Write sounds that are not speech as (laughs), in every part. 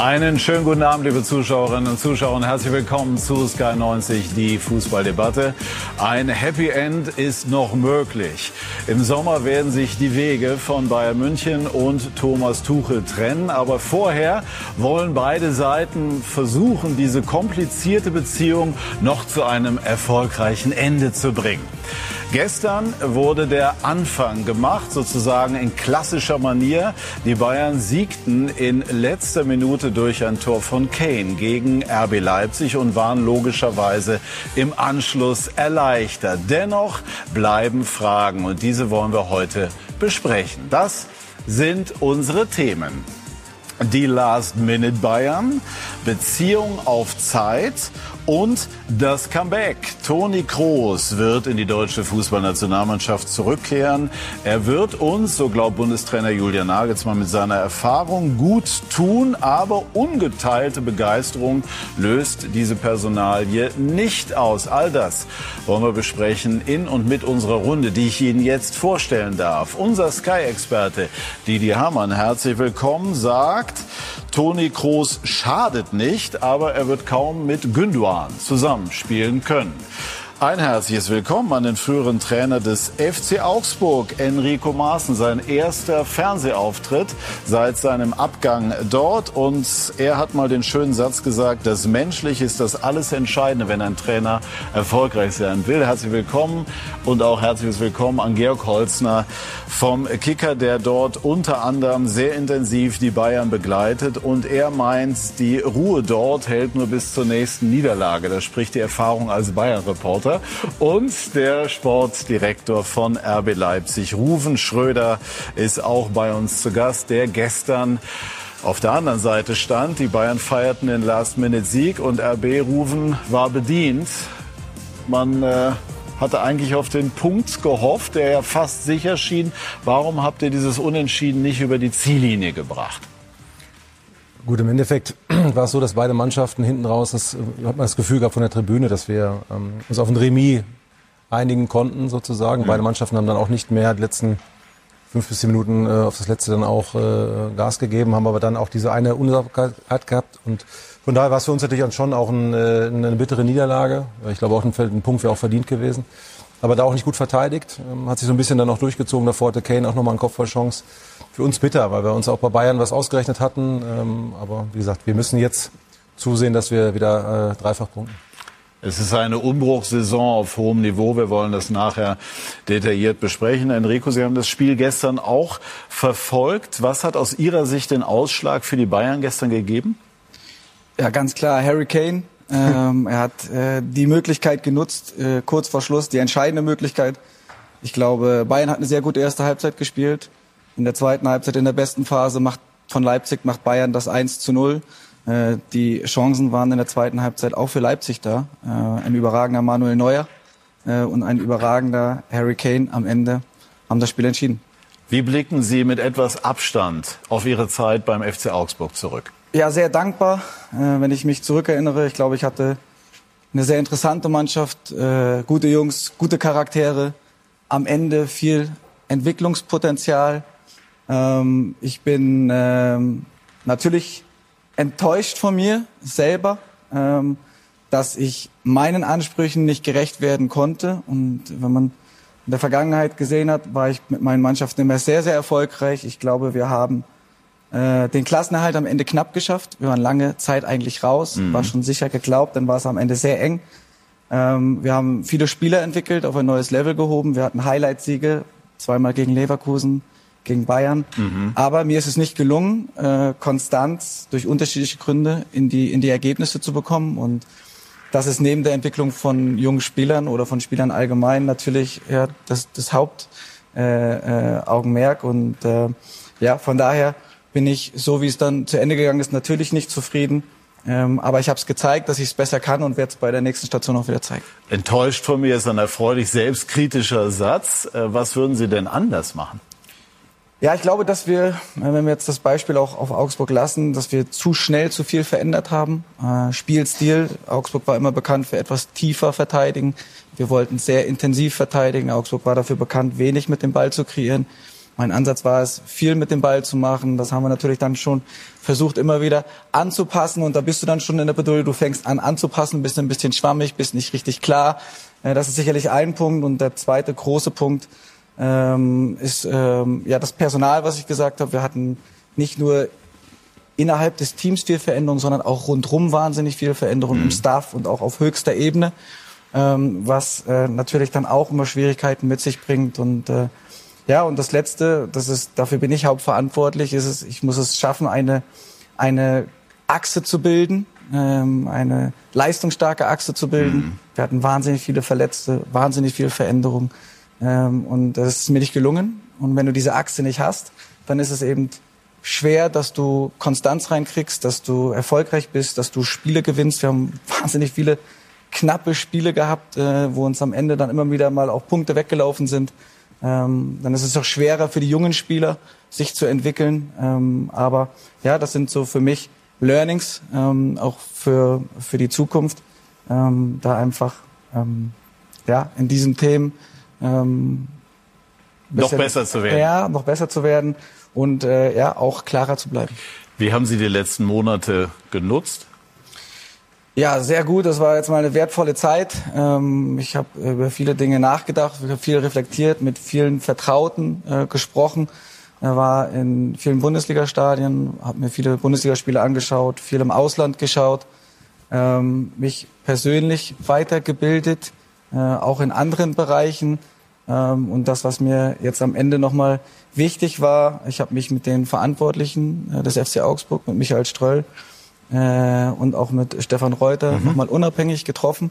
Einen schönen guten Abend, liebe Zuschauerinnen und Zuschauer, und herzlich willkommen zu Sky 90, die Fußballdebatte. Ein Happy End ist noch möglich. Im Sommer werden sich die Wege von Bayern München und Thomas Tuchel trennen, aber vorher wollen beide Seiten versuchen, diese komplizierte Beziehung noch zu einem erfolgreichen Ende zu bringen. Gestern wurde der Anfang gemacht, sozusagen in klassischer Manier. Die Bayern siegten in letzter Minute durch ein Tor von Kane gegen RB Leipzig und waren logischerweise im Anschluss erleichtert. Dennoch bleiben Fragen und diese wollen wir heute besprechen. Das sind unsere Themen. Die Last-Minute Bayern, Beziehung auf Zeit und das Comeback. Toni Kroos wird in die deutsche Fußballnationalmannschaft zurückkehren. Er wird uns, so glaubt Bundestrainer Julian Nagelsmann, mit seiner Erfahrung gut tun, aber ungeteilte Begeisterung löst diese Personalie nicht aus. All das wollen wir besprechen in und mit unserer Runde, die ich Ihnen jetzt vorstellen darf. Unser Sky-Experte Didi Hamann, herzlich willkommen, sagt, Toni Kroos schadet nicht, aber er wird kaum mit Günduan zusammenspielen können. Ein herzliches Willkommen an den früheren Trainer des FC Augsburg, Enrico Maaßen. Sein erster Fernsehauftritt seit seinem Abgang dort. Und er hat mal den schönen Satz gesagt, das Menschliche ist das alles Entscheidende, wenn ein Trainer erfolgreich sein will. Herzlich willkommen und auch herzliches Willkommen an Georg Holzner vom Kicker, der dort unter anderem sehr intensiv die Bayern begleitet. Und er meint, die Ruhe dort hält nur bis zur nächsten Niederlage. Da spricht die Erfahrung als Bayern-Reporter. Reporter und der Sportdirektor von RB Leipzig, Ruven Schröder, ist auch bei uns zu Gast, der gestern auf der anderen Seite stand. Die Bayern feierten den Last-Minute-Sieg und RB Ruven war bedient. Man äh, hatte eigentlich auf den Punkt gehofft, der ja fast sicher schien. Warum habt ihr dieses Unentschieden nicht über die Ziellinie gebracht? Gut, im Endeffekt (clears throat) war es so, dass beide Mannschaften hinten raus, das hat man das Gefühl gehabt von der Tribüne, dass wir ähm, uns auf ein Remis einigen konnten sozusagen. Mhm. Beide Mannschaften haben dann auch nicht mehr die letzten fünf bis zehn Minuten äh, auf das letzte dann auch äh, Gas gegeben, haben aber dann auch diese eine Unsauberkeit gehabt und von daher war es für uns natürlich schon auch ein, äh, eine bittere Niederlage. Ich glaube auch ein, ein Punkt wäre auch verdient gewesen. Aber da auch nicht gut verteidigt. Ähm, hat sich so ein bisschen dann auch durchgezogen. Davor hatte Kane auch nochmal einen Kopfballchance für uns bitter, weil wir uns auch bei Bayern was ausgerechnet hatten. Ähm, aber wie gesagt, wir müssen jetzt zusehen, dass wir wieder äh, dreifach punkten. Es ist eine Umbruchssaison auf hohem Niveau. Wir wollen das nachher detailliert besprechen. Enrico, Sie haben das Spiel gestern auch verfolgt. Was hat aus Ihrer Sicht den Ausschlag für die Bayern gestern gegeben? Ja, ganz klar, Harry Kane. Ähm, er hat äh, die Möglichkeit genutzt, äh, kurz vor Schluss, die entscheidende Möglichkeit. Ich glaube, Bayern hat eine sehr gute erste Halbzeit gespielt in der zweiten Halbzeit in der besten Phase macht von Leipzig macht Bayern das 1 zu 0. Äh, die Chancen waren in der zweiten Halbzeit auch für Leipzig da. Äh, ein überragender Manuel Neuer äh, und ein überragender Harry Kane am Ende haben das Spiel entschieden. Wie blicken Sie mit etwas Abstand auf Ihre Zeit beim FC Augsburg zurück? Ja, sehr dankbar, wenn ich mich zurückerinnere. Ich glaube, ich hatte eine sehr interessante Mannschaft, gute Jungs, gute Charaktere, am Ende viel Entwicklungspotenzial, ähm, ich bin ähm, natürlich enttäuscht von mir selber, ähm, dass ich meinen Ansprüchen nicht gerecht werden konnte. Und wenn man in der Vergangenheit gesehen hat, war ich mit meinen Mannschaften immer sehr, sehr erfolgreich. Ich glaube, wir haben äh, den Klassenerhalt am Ende knapp geschafft. Wir waren lange Zeit eigentlich raus, mhm. war schon sicher geglaubt, dann war es am Ende sehr eng. Ähm, wir haben viele Spieler entwickelt, auf ein neues Level gehoben. Wir hatten Highlight-Siege, zweimal gegen Leverkusen, gegen Bayern. Mhm. Aber mir ist es nicht gelungen, äh, Konstanz durch unterschiedliche Gründe in die, in die Ergebnisse zu bekommen. Und das ist neben der Entwicklung von jungen Spielern oder von Spielern allgemein natürlich ja, das, das Hauptaugenmerk. Äh, äh, und äh, ja, von daher bin ich, so wie es dann zu Ende gegangen ist, natürlich nicht zufrieden. Ähm, aber ich habe es gezeigt, dass ich es besser kann und werde es bei der nächsten Station auch wieder zeigen. Enttäuscht von mir ist ein erfreulich selbstkritischer Satz. Äh, was würden Sie denn anders machen? Ja, ich glaube, dass wir, wenn wir jetzt das Beispiel auch auf Augsburg lassen, dass wir zu schnell zu viel verändert haben. Äh, Spielstil, Augsburg war immer bekannt für etwas tiefer verteidigen. Wir wollten sehr intensiv verteidigen. Augsburg war dafür bekannt, wenig mit dem Ball zu kreieren. Mein Ansatz war es, viel mit dem Ball zu machen. Das haben wir natürlich dann schon versucht, immer wieder anzupassen. Und da bist du dann schon in der Bedeutung, du fängst an anzupassen, bist ein bisschen schwammig, bist nicht richtig klar. Äh, das ist sicherlich ein Punkt. Und der zweite große Punkt ähm, ist ähm, ja das Personal, was ich gesagt habe. Wir hatten nicht nur innerhalb des Teams viel Veränderung, sondern auch rundrum wahnsinnig viel Veränderung mhm. im Staff und auch auf höchster Ebene, ähm, was äh, natürlich dann auch immer Schwierigkeiten mit sich bringt. Und äh, ja, und das Letzte, das ist, dafür bin ich hauptverantwortlich, ist es, ich muss es schaffen, eine, eine Achse zu bilden, ähm, eine leistungsstarke Achse zu bilden. Mhm. Wir hatten wahnsinnig viele Verletzte, wahnsinnig viel Veränderung. Ähm, und das ist mir nicht gelungen. Und wenn du diese Achse nicht hast, dann ist es eben schwer, dass du Konstanz reinkriegst, dass du erfolgreich bist, dass du Spiele gewinnst. Wir haben (laughs) wahnsinnig viele knappe Spiele gehabt, äh, wo uns am Ende dann immer wieder mal auch Punkte weggelaufen sind. Ähm, dann ist es auch schwerer für die jungen Spieler, sich zu entwickeln. Ähm, aber ja, das sind so für mich Learnings, ähm, auch für, für die Zukunft, ähm, da einfach ähm, ja, in diesen Themen ähm, noch besser zu werden. Ja, noch besser zu werden und äh, ja, auch klarer zu bleiben. Wie haben Sie die letzten Monate genutzt? Ja, sehr gut. Das war jetzt mal eine wertvolle Zeit. Ähm, ich habe über viele Dinge nachgedacht, viel reflektiert, mit vielen Vertrauten äh, gesprochen. Er war in vielen Bundesliga-Stadien, habe mir viele Bundesligaspiele angeschaut, viel im Ausland geschaut, ähm, mich persönlich weitergebildet, äh, auch in anderen Bereichen. Ähm, und das, was mir jetzt am Ende nochmal wichtig war, ich habe mich mit den Verantwortlichen äh, des FC Augsburg, mit Michael Ströll äh, und auch mit Stefan Reuter mhm. nochmal unabhängig getroffen,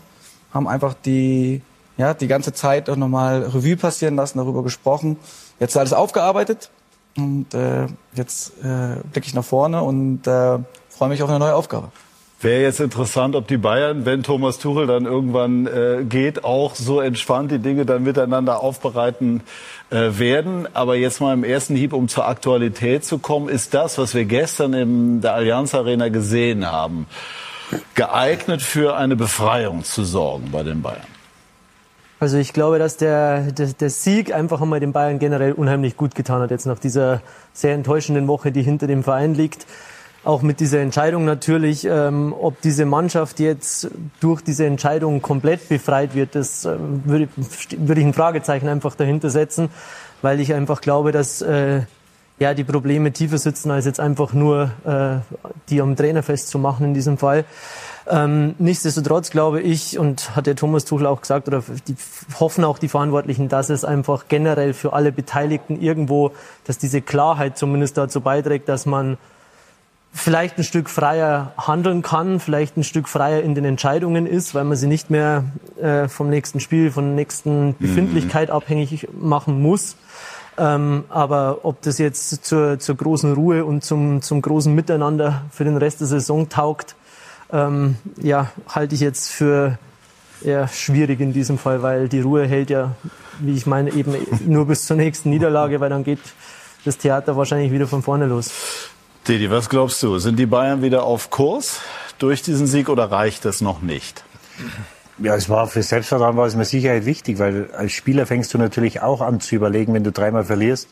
haben einfach die, ja, die ganze Zeit auch nochmal Revue passieren lassen, darüber gesprochen. Jetzt alles aufgearbeitet und äh, jetzt äh, blicke ich nach vorne und äh, freue mich auf eine neue Aufgabe. Wäre jetzt interessant, ob die Bayern, wenn Thomas Tuchel dann irgendwann äh, geht, auch so entspannt die Dinge dann miteinander aufbereiten äh, werden. Aber jetzt mal im ersten Hieb, um zur Aktualität zu kommen, ist das, was wir gestern in der Allianz Arena gesehen haben, geeignet für eine Befreiung zu sorgen bei den Bayern? Also ich glaube, dass der, der, der Sieg einfach einmal den Bayern generell unheimlich gut getan hat, jetzt nach dieser sehr enttäuschenden Woche, die hinter dem Verein liegt auch mit dieser Entscheidung natürlich, ähm, ob diese Mannschaft jetzt durch diese Entscheidung komplett befreit wird, das äh, würde, würde ich ein Fragezeichen einfach dahinter setzen, weil ich einfach glaube, dass äh, ja die Probleme tiefer sitzen als jetzt einfach nur äh, die am Trainer festzumachen in diesem Fall. Ähm, nichtsdestotrotz glaube ich, und hat der Thomas Tuchel auch gesagt, oder die hoffen auch die Verantwortlichen, dass es einfach generell für alle Beteiligten irgendwo, dass diese Klarheit zumindest dazu beiträgt, dass man vielleicht ein Stück freier handeln kann, vielleicht ein Stück freier in den Entscheidungen ist, weil man sie nicht mehr äh, vom nächsten Spiel, von der nächsten mhm. Befindlichkeit mhm. abhängig machen muss. Ähm, aber ob das jetzt zur, zur großen Ruhe und zum, zum großen Miteinander für den Rest der Saison taugt, ähm, ja, halte ich jetzt für eher schwierig in diesem Fall, weil die Ruhe hält ja, wie ich meine, eben nur bis zur nächsten Niederlage, weil dann geht das Theater wahrscheinlich wieder von vorne los. Didi, was glaubst du? Sind die Bayern wieder auf Kurs durch diesen Sieg oder reicht das noch nicht? Ja, es war für Selbstvertrauen war es mit Sicherheit wichtig, weil als Spieler fängst du natürlich auch an zu überlegen, wenn du dreimal verlierst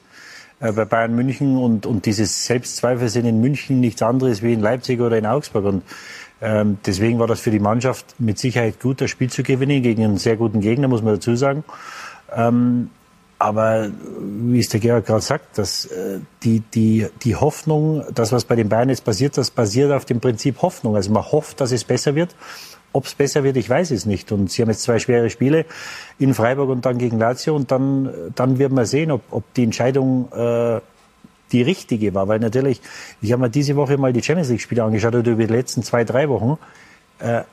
äh, bei Bayern München und, und dieses Selbstzweifel sind in München nichts anderes wie in Leipzig oder in Augsburg und ähm, deswegen war das für die Mannschaft mit Sicherheit gut, das Spiel zu gewinnen gegen einen sehr guten Gegner, muss man dazu sagen. Ähm, aber wie es der Gerhard gerade sagt, dass äh, die, die, die Hoffnung, das, was bei den Bayern jetzt passiert, das basiert auf dem Prinzip Hoffnung. Also man hofft, dass es besser wird. Ob es besser wird, ich weiß es nicht. Und sie haben jetzt zwei schwere Spiele in Freiburg und dann gegen Lazio. Und dann, dann wird man sehen, ob, ob die Entscheidung äh, die richtige war. Weil natürlich, ich habe mir diese Woche mal die Champions League-Spiele angeschaut oder über die letzten zwei, drei Wochen. Äh,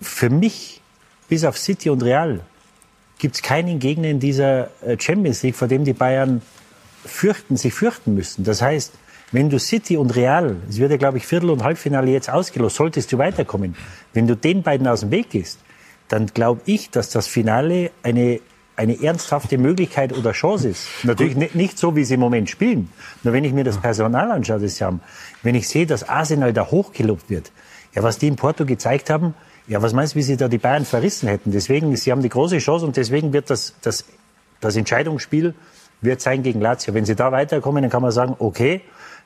für mich, bis auf City und Real, gibt es keinen Gegner in dieser äh, Champions League, vor dem die Bayern fürchten, sich fürchten müssen. Das heißt, wenn du City und Real, es wird ja, glaube ich, Viertel- und Halbfinale jetzt ausgelost, solltest du weiterkommen. Wenn du den beiden aus dem Weg gehst, dann glaube ich, dass das Finale eine, eine ernsthafte Möglichkeit oder Chance ist. Natürlich nicht, nicht so, wie sie im Moment spielen. Nur wenn ich mir das Personal anschaue, das sie haben, wenn ich sehe, dass Arsenal da hochgelobt wird, ja, was die in Porto gezeigt haben, ja, was meinst du, wie sie da die Bayern verrissen hätten? Deswegen, sie haben die große Chance und deswegen wird das, das, das Entscheidungsspiel wird sein gegen Lazio. Wenn sie da weiterkommen, dann kann man sagen, okay,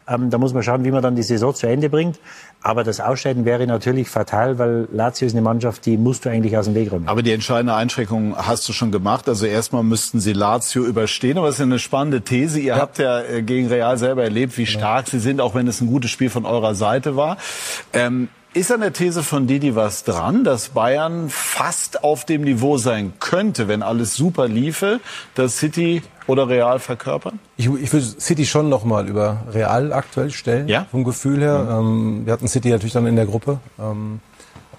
ähm, da muss man schauen, wie man dann die Saison zu Ende bringt. Aber das Ausscheiden wäre natürlich fatal, weil Lazio ist eine Mannschaft, die musst du eigentlich aus dem Weg räumen. Aber die entscheidende Einschränkung hast du schon gemacht. Also erstmal müssten sie Lazio überstehen. Aber es ist eine spannende These. Ihr ja. habt ja äh, gegen Real selber erlebt, wie stark ja. sie sind, auch wenn es ein gutes Spiel von eurer Seite war. Ähm, ist an der These von Didi was dran, dass Bayern fast auf dem Niveau sein könnte, wenn alles super liefe, dass City oder Real verkörpern? Ich, ich würde City schon noch mal über Real aktuell stellen, ja? vom Gefühl her. Mhm. Ähm, wir hatten City natürlich dann in der Gruppe. Ähm,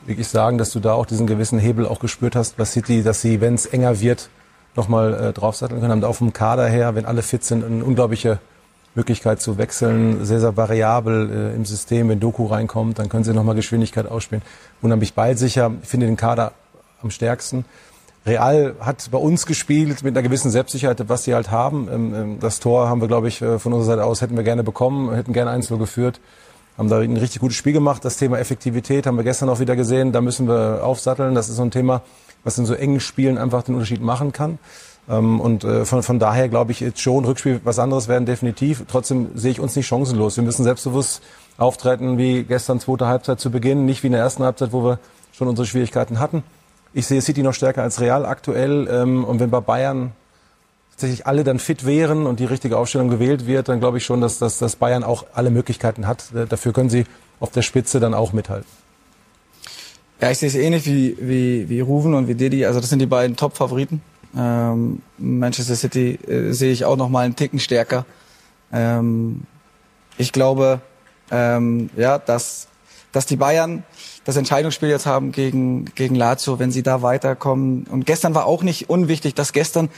wirklich sagen, dass du da auch diesen gewissen Hebel auch gespürt hast bei City, dass sie, wenn es enger wird, noch mal äh, draufsatteln können. Haben da auch vom Kader her, wenn alle fit sind, eine unglaubliche Möglichkeit zu wechseln, sehr, sehr variabel äh, im System. Wenn Doku reinkommt, dann können sie nochmal Geschwindigkeit ausspielen. Unheimlich ballsicher. Ich finde den Kader am stärksten. Real hat bei uns gespielt mit einer gewissen Selbstsicherheit, was sie halt haben. Ähm, ähm, das Tor haben wir, glaube ich, äh, von unserer Seite aus hätten wir gerne bekommen, hätten gerne 1 geführt. Haben da ein richtig gutes Spiel gemacht. Das Thema Effektivität haben wir gestern auch wieder gesehen. Da müssen wir aufsatteln. Das ist so ein Thema, was in so engen Spielen einfach den Unterschied machen kann. Ähm, und äh, von, von daher glaube ich jetzt schon, Rückspiel was anderes werden definitiv. Trotzdem sehe ich uns nicht chancenlos. Wir müssen selbstbewusst auftreten wie gestern zweite Halbzeit zu Beginn, nicht wie in der ersten Halbzeit, wo wir schon unsere Schwierigkeiten hatten. Ich sehe City noch stärker als Real aktuell. Ähm, und wenn bei Bayern tatsächlich alle dann fit wären und die richtige Aufstellung gewählt wird, dann glaube ich schon, dass, dass, dass Bayern auch alle Möglichkeiten hat. Äh, dafür können sie auf der Spitze dann auch mithalten. Ja, ich sehe es ähnlich wie, wie, wie Ruven und wie Didi. Also das sind die beiden Top-Favoriten. Ähm, Manchester City äh, sehe ich auch noch mal einen Ticken stärker. Ähm, ich glaube, ähm, ja, dass, dass die Bayern das Entscheidungsspiel jetzt haben gegen, gegen Lazio, wenn sie da weiterkommen. Und gestern war auch nicht unwichtig, dass gestern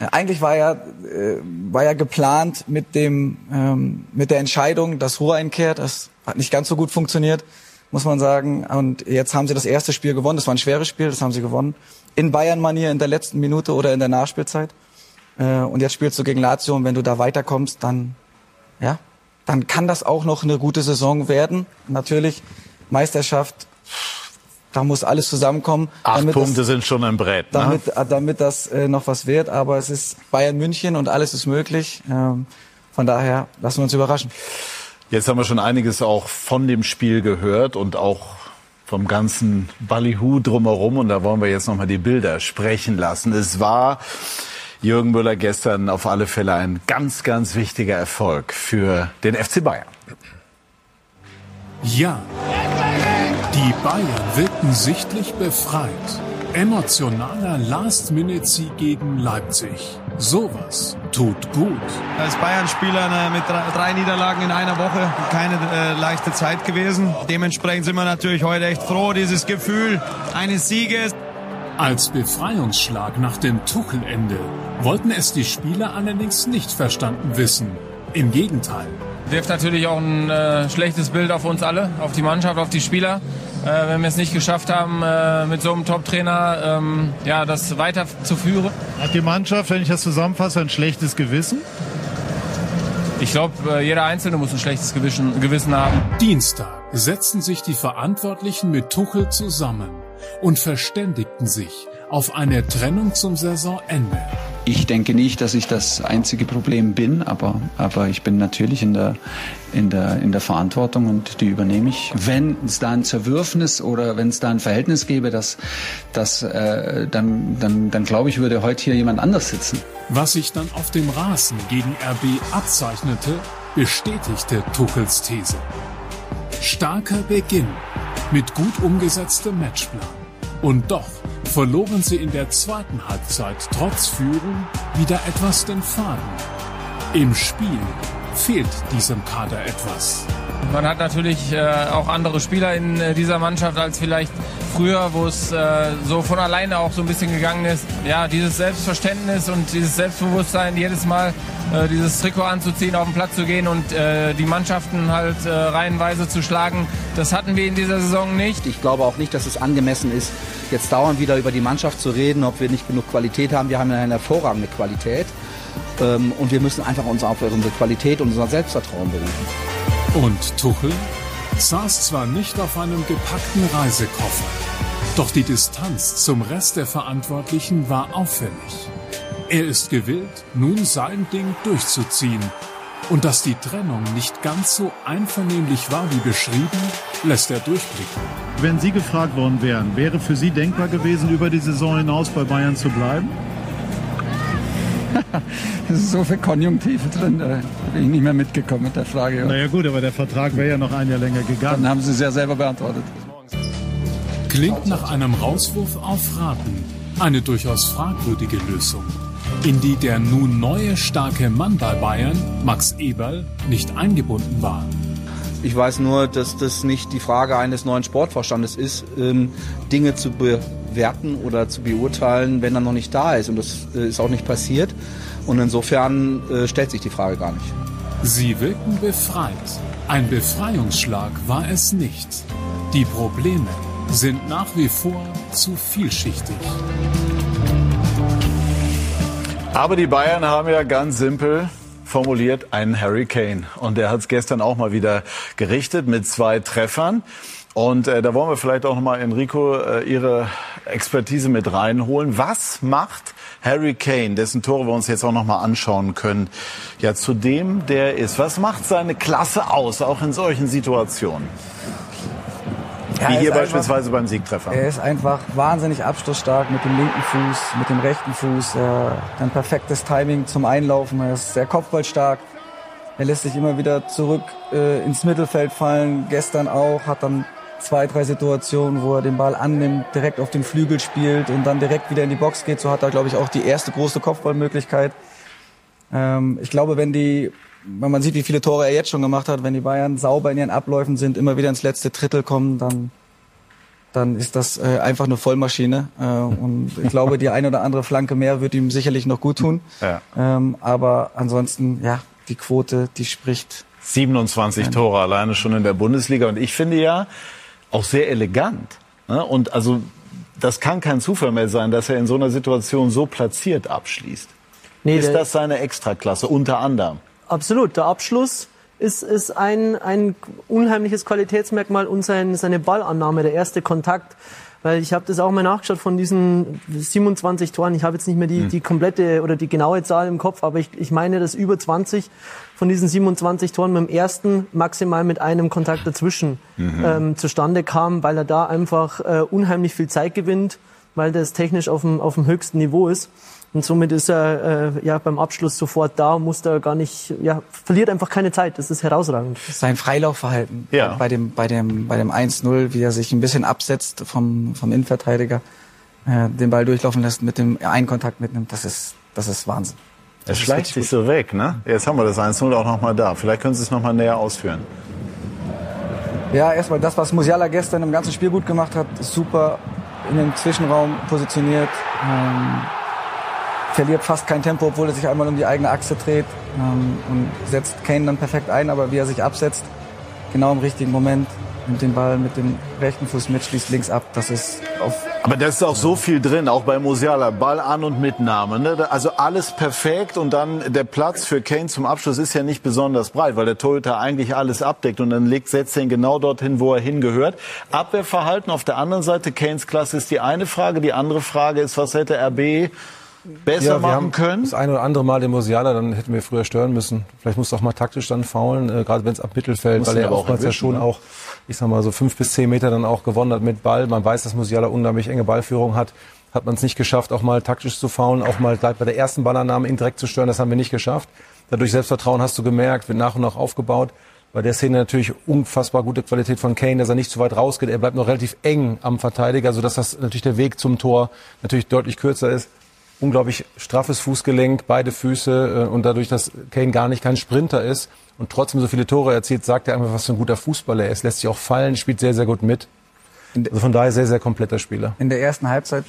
äh, eigentlich war ja, äh, war ja geplant mit dem, ähm, mit der Entscheidung, dass Ruhr einkehrt. Das hat nicht ganz so gut funktioniert, muss man sagen. Und jetzt haben sie das erste Spiel gewonnen. Das war ein schweres Spiel, das haben sie gewonnen in Bayern-Manier in der letzten Minute oder in der Nachspielzeit. Äh, und jetzt spielst du gegen Lazio und wenn du da weiterkommst, dann, ja, dann kann das auch noch eine gute Saison werden. Natürlich, Meisterschaft, da muss alles zusammenkommen. Acht Punkte das, sind schon ein Brett. Ne? Damit, äh, damit das äh, noch was wird. Aber es ist Bayern München und alles ist möglich. Ähm, von daher lassen wir uns überraschen. Jetzt haben wir schon einiges auch von dem Spiel gehört und auch vom ganzen Ballyhoo drumherum. Und da wollen wir jetzt nochmal die Bilder sprechen lassen. Es war Jürgen Müller gestern auf alle Fälle ein ganz, ganz wichtiger Erfolg für den FC Bayern. Ja, die Bayern wirkten sichtlich befreit. Emotionaler Last-Minute-Sieg gegen Leipzig. Sowas tut gut. Als Bayern-Spieler mit drei Niederlagen in einer Woche keine äh, leichte Zeit gewesen. Dementsprechend sind wir natürlich heute echt froh, dieses Gefühl eines Sieges. Als Befreiungsschlag nach dem Tuchelende wollten es die Spieler allerdings nicht verstanden wissen. Im Gegenteil. Wirft natürlich auch ein äh, schlechtes Bild auf uns alle, auf die Mannschaft, auf die Spieler äh, wenn wir es nicht geschafft haben, äh, mit so einem Top-Trainer ähm, ja, das weiterzuführen. Hat die Mannschaft, wenn ich das zusammenfasse, ein schlechtes Gewissen? Ich glaube, äh, jeder Einzelne muss ein schlechtes Gewissen, Gewissen haben. Dienstag setzten sich die Verantwortlichen mit Tuchel zusammen und verständigten sich auf eine Trennung zum Saisonende. Ich denke nicht, dass ich das einzige Problem bin, aber, aber ich bin natürlich in der, in, der, in der Verantwortung und die übernehme ich. Wenn es da ein Zerwürfnis oder wenn es da ein Verhältnis gäbe, das, das, äh, dann, dann, dann glaube ich, würde heute hier jemand anders sitzen. Was sich dann auf dem Rasen gegen RB abzeichnete, bestätigte Tuchels These. Starker Beginn mit gut umgesetztem Matchplan. Und doch verloren sie in der zweiten Halbzeit trotz Führung wieder etwas den Faden. Im Spiel fehlt diesem Kader etwas. Man hat natürlich äh, auch andere Spieler in äh, dieser Mannschaft als vielleicht früher, wo es äh, so von alleine auch so ein bisschen gegangen ist. Ja, dieses Selbstverständnis und dieses Selbstbewusstsein, jedes Mal dieses Trikot anzuziehen, auf den Platz zu gehen und die Mannschaften halt reihenweise zu schlagen, das hatten wir in dieser Saison nicht. Ich glaube auch nicht, dass es angemessen ist, jetzt dauernd wieder über die Mannschaft zu reden, ob wir nicht genug Qualität haben. Wir haben eine hervorragende Qualität. Ähm, und wir müssen einfach uns auf unsere Qualität und unser Selbstvertrauen berufen. Und Tuchel saß zwar nicht auf einem gepackten Reisekoffer, doch die Distanz zum Rest der Verantwortlichen war auffällig. Er ist gewillt, nun sein Ding durchzuziehen. Und dass die Trennung nicht ganz so einvernehmlich war wie beschrieben, lässt er durchblicken. Wenn Sie gefragt worden wären, wäre für Sie denkbar gewesen, über die Saison hinaus bei Bayern zu bleiben? (laughs) Es ist so viel Konjunktive drin, da bin ich nicht mehr mitgekommen mit der Frage. Naja gut, aber der Vertrag wäre ja noch ein Jahr länger gegangen. Dann haben Sie es ja selber beantwortet. Klingt nach einem Rauswurf auf Raten. Eine durchaus fragwürdige Lösung, in die der nun neue starke Mann bei Bayern, Max Eberl, nicht eingebunden war. Ich weiß nur, dass das nicht die Frage eines neuen Sportvorstandes ist, ähm, Dinge zu bewerten oder zu beurteilen, wenn er noch nicht da ist. Und das äh, ist auch nicht passiert. Und insofern äh, stellt sich die Frage gar nicht. Sie wirken befreit. Ein Befreiungsschlag war es nicht. Die Probleme sind nach wie vor zu vielschichtig. Aber die Bayern haben ja ganz simpel formuliert einen Harry Kane. Und der hat es gestern auch mal wieder gerichtet mit zwei Treffern. Und äh, da wollen wir vielleicht auch nochmal, Enrico, äh, Ihre Expertise mit reinholen. Was macht Harry Kane, dessen Tore wir uns jetzt auch nochmal anschauen können, ja zu dem, der ist? Was macht seine Klasse aus, auch in solchen Situationen? Ja, Wie er hier beispielsweise einfach, beim Siegtreffer. Er ist einfach wahnsinnig abschlussstark mit dem linken Fuß, mit dem rechten Fuß. Er hat ein perfektes Timing zum Einlaufen. Er ist sehr kopfballstark. Er lässt sich immer wieder zurück äh, ins Mittelfeld fallen. Gestern auch hat dann zwei, drei Situationen, wo er den Ball annimmt, direkt auf den Flügel spielt und dann direkt wieder in die Box geht. So hat er, glaube ich, auch die erste große Kopfballmöglichkeit. Ähm, ich glaube, wenn die, wenn man sieht, wie viele Tore er jetzt schon gemacht hat, wenn die Bayern sauber in ihren Abläufen sind, immer wieder ins letzte Drittel kommen, dann dann ist das äh, einfach eine Vollmaschine. Äh, und ich glaube, die eine oder andere Flanke mehr wird ihm sicherlich noch gut tun. Ja. Ähm, aber ansonsten, ja, die Quote, die spricht. 27 Tore alleine schon in der Bundesliga. Und ich finde ja auch sehr elegant. Ne? Und also das kann kein Zufall mehr sein, dass er in so einer Situation so platziert abschließt. Nee, ist das seine Extraklasse unter anderem? Absolut. Der Abschluss ist, ist ein, ein unheimliches Qualitätsmerkmal und sein, seine Ballannahme, der erste Kontakt. Weil ich habe das auch mal nachgeschaut von diesen 27 Toren. Ich habe jetzt nicht mehr die, die komplette oder die genaue Zahl im Kopf, aber ich, ich meine, dass über 20 von diesen 27 Toren mit dem ersten maximal mit einem Kontakt dazwischen ähm, zustande kam, weil er da einfach äh, unheimlich viel Zeit gewinnt, weil das technisch auf dem, auf dem höchsten Niveau ist. Und somit ist er äh, ja beim Abschluss sofort da muss da gar nicht, ja, verliert einfach keine Zeit. Das ist herausragend. Sein Freilaufverhalten Ja. bei dem, bei dem, bei dem 1-0, wie er sich ein bisschen absetzt vom, vom Innenverteidiger, äh, den Ball durchlaufen lässt, mit dem einen Kontakt mitnimmt, das ist, das ist Wahnsinn. Es schleicht sich so weg, ne? Jetzt haben wir das 1-0 auch noch mal da. Vielleicht können Sie es noch mal näher ausführen. Ja, erstmal das, was Musiala gestern im ganzen Spiel gut gemacht hat, ist super in den Zwischenraum positioniert. Ähm, verliert fast kein Tempo, obwohl er sich einmal um die eigene Achse dreht ähm, und setzt Kane dann perfekt ein, aber wie er sich absetzt, genau im richtigen Moment, nimmt den Ball mit dem rechten Fuß mit, schließt links ab. Das ist auf Aber da ist auch so viel drin, auch bei Musiala. Ball an und Mitnahme. Ne? Also alles perfekt und dann der Platz für Kane zum Abschluss ist ja nicht besonders breit, weil der Torhüter eigentlich alles abdeckt und dann legt, setzt ihn genau dorthin, wo er hingehört. Abwehrverhalten auf der anderen Seite, Kanes Klasse ist die eine Frage. Die andere Frage ist, was hätte RB besser Ja, machen können? das eine oder andere Mal den Musiala, dann hätten wir früher stören müssen. Vielleicht muss auch mal taktisch dann faulen, äh, gerade wenn es ab Mittelfeld, weil er auch oftmals ja schon ne? auch, ich sag mal, so fünf bis zehn Meter dann auch gewonnen hat mit Ball. Man weiß, dass Musiala unglaublich enge Ballführung hat. Hat man es nicht geschafft, auch mal taktisch zu faulen, auch mal gleich bei der ersten Ballannahme ihn direkt zu stören. Das haben wir nicht geschafft. Dadurch Selbstvertrauen hast du gemerkt, wird nach und nach aufgebaut. Bei der Szene natürlich unfassbar gute Qualität von Kane, dass er nicht zu weit rausgeht. Er bleibt noch relativ eng am Verteidiger, sodass das natürlich der Weg zum Tor natürlich deutlich kürzer ist unglaublich straffes Fußgelenk, beide Füße äh, und dadurch, dass Kane gar nicht kein Sprinter ist und trotzdem so viele Tore erzielt, sagt er einfach, was für ein guter Fußballer er ist. Lässt sich auch fallen, spielt sehr, sehr gut mit. Also von daher sehr, sehr kompletter Spieler. in der ersten Halbzeit,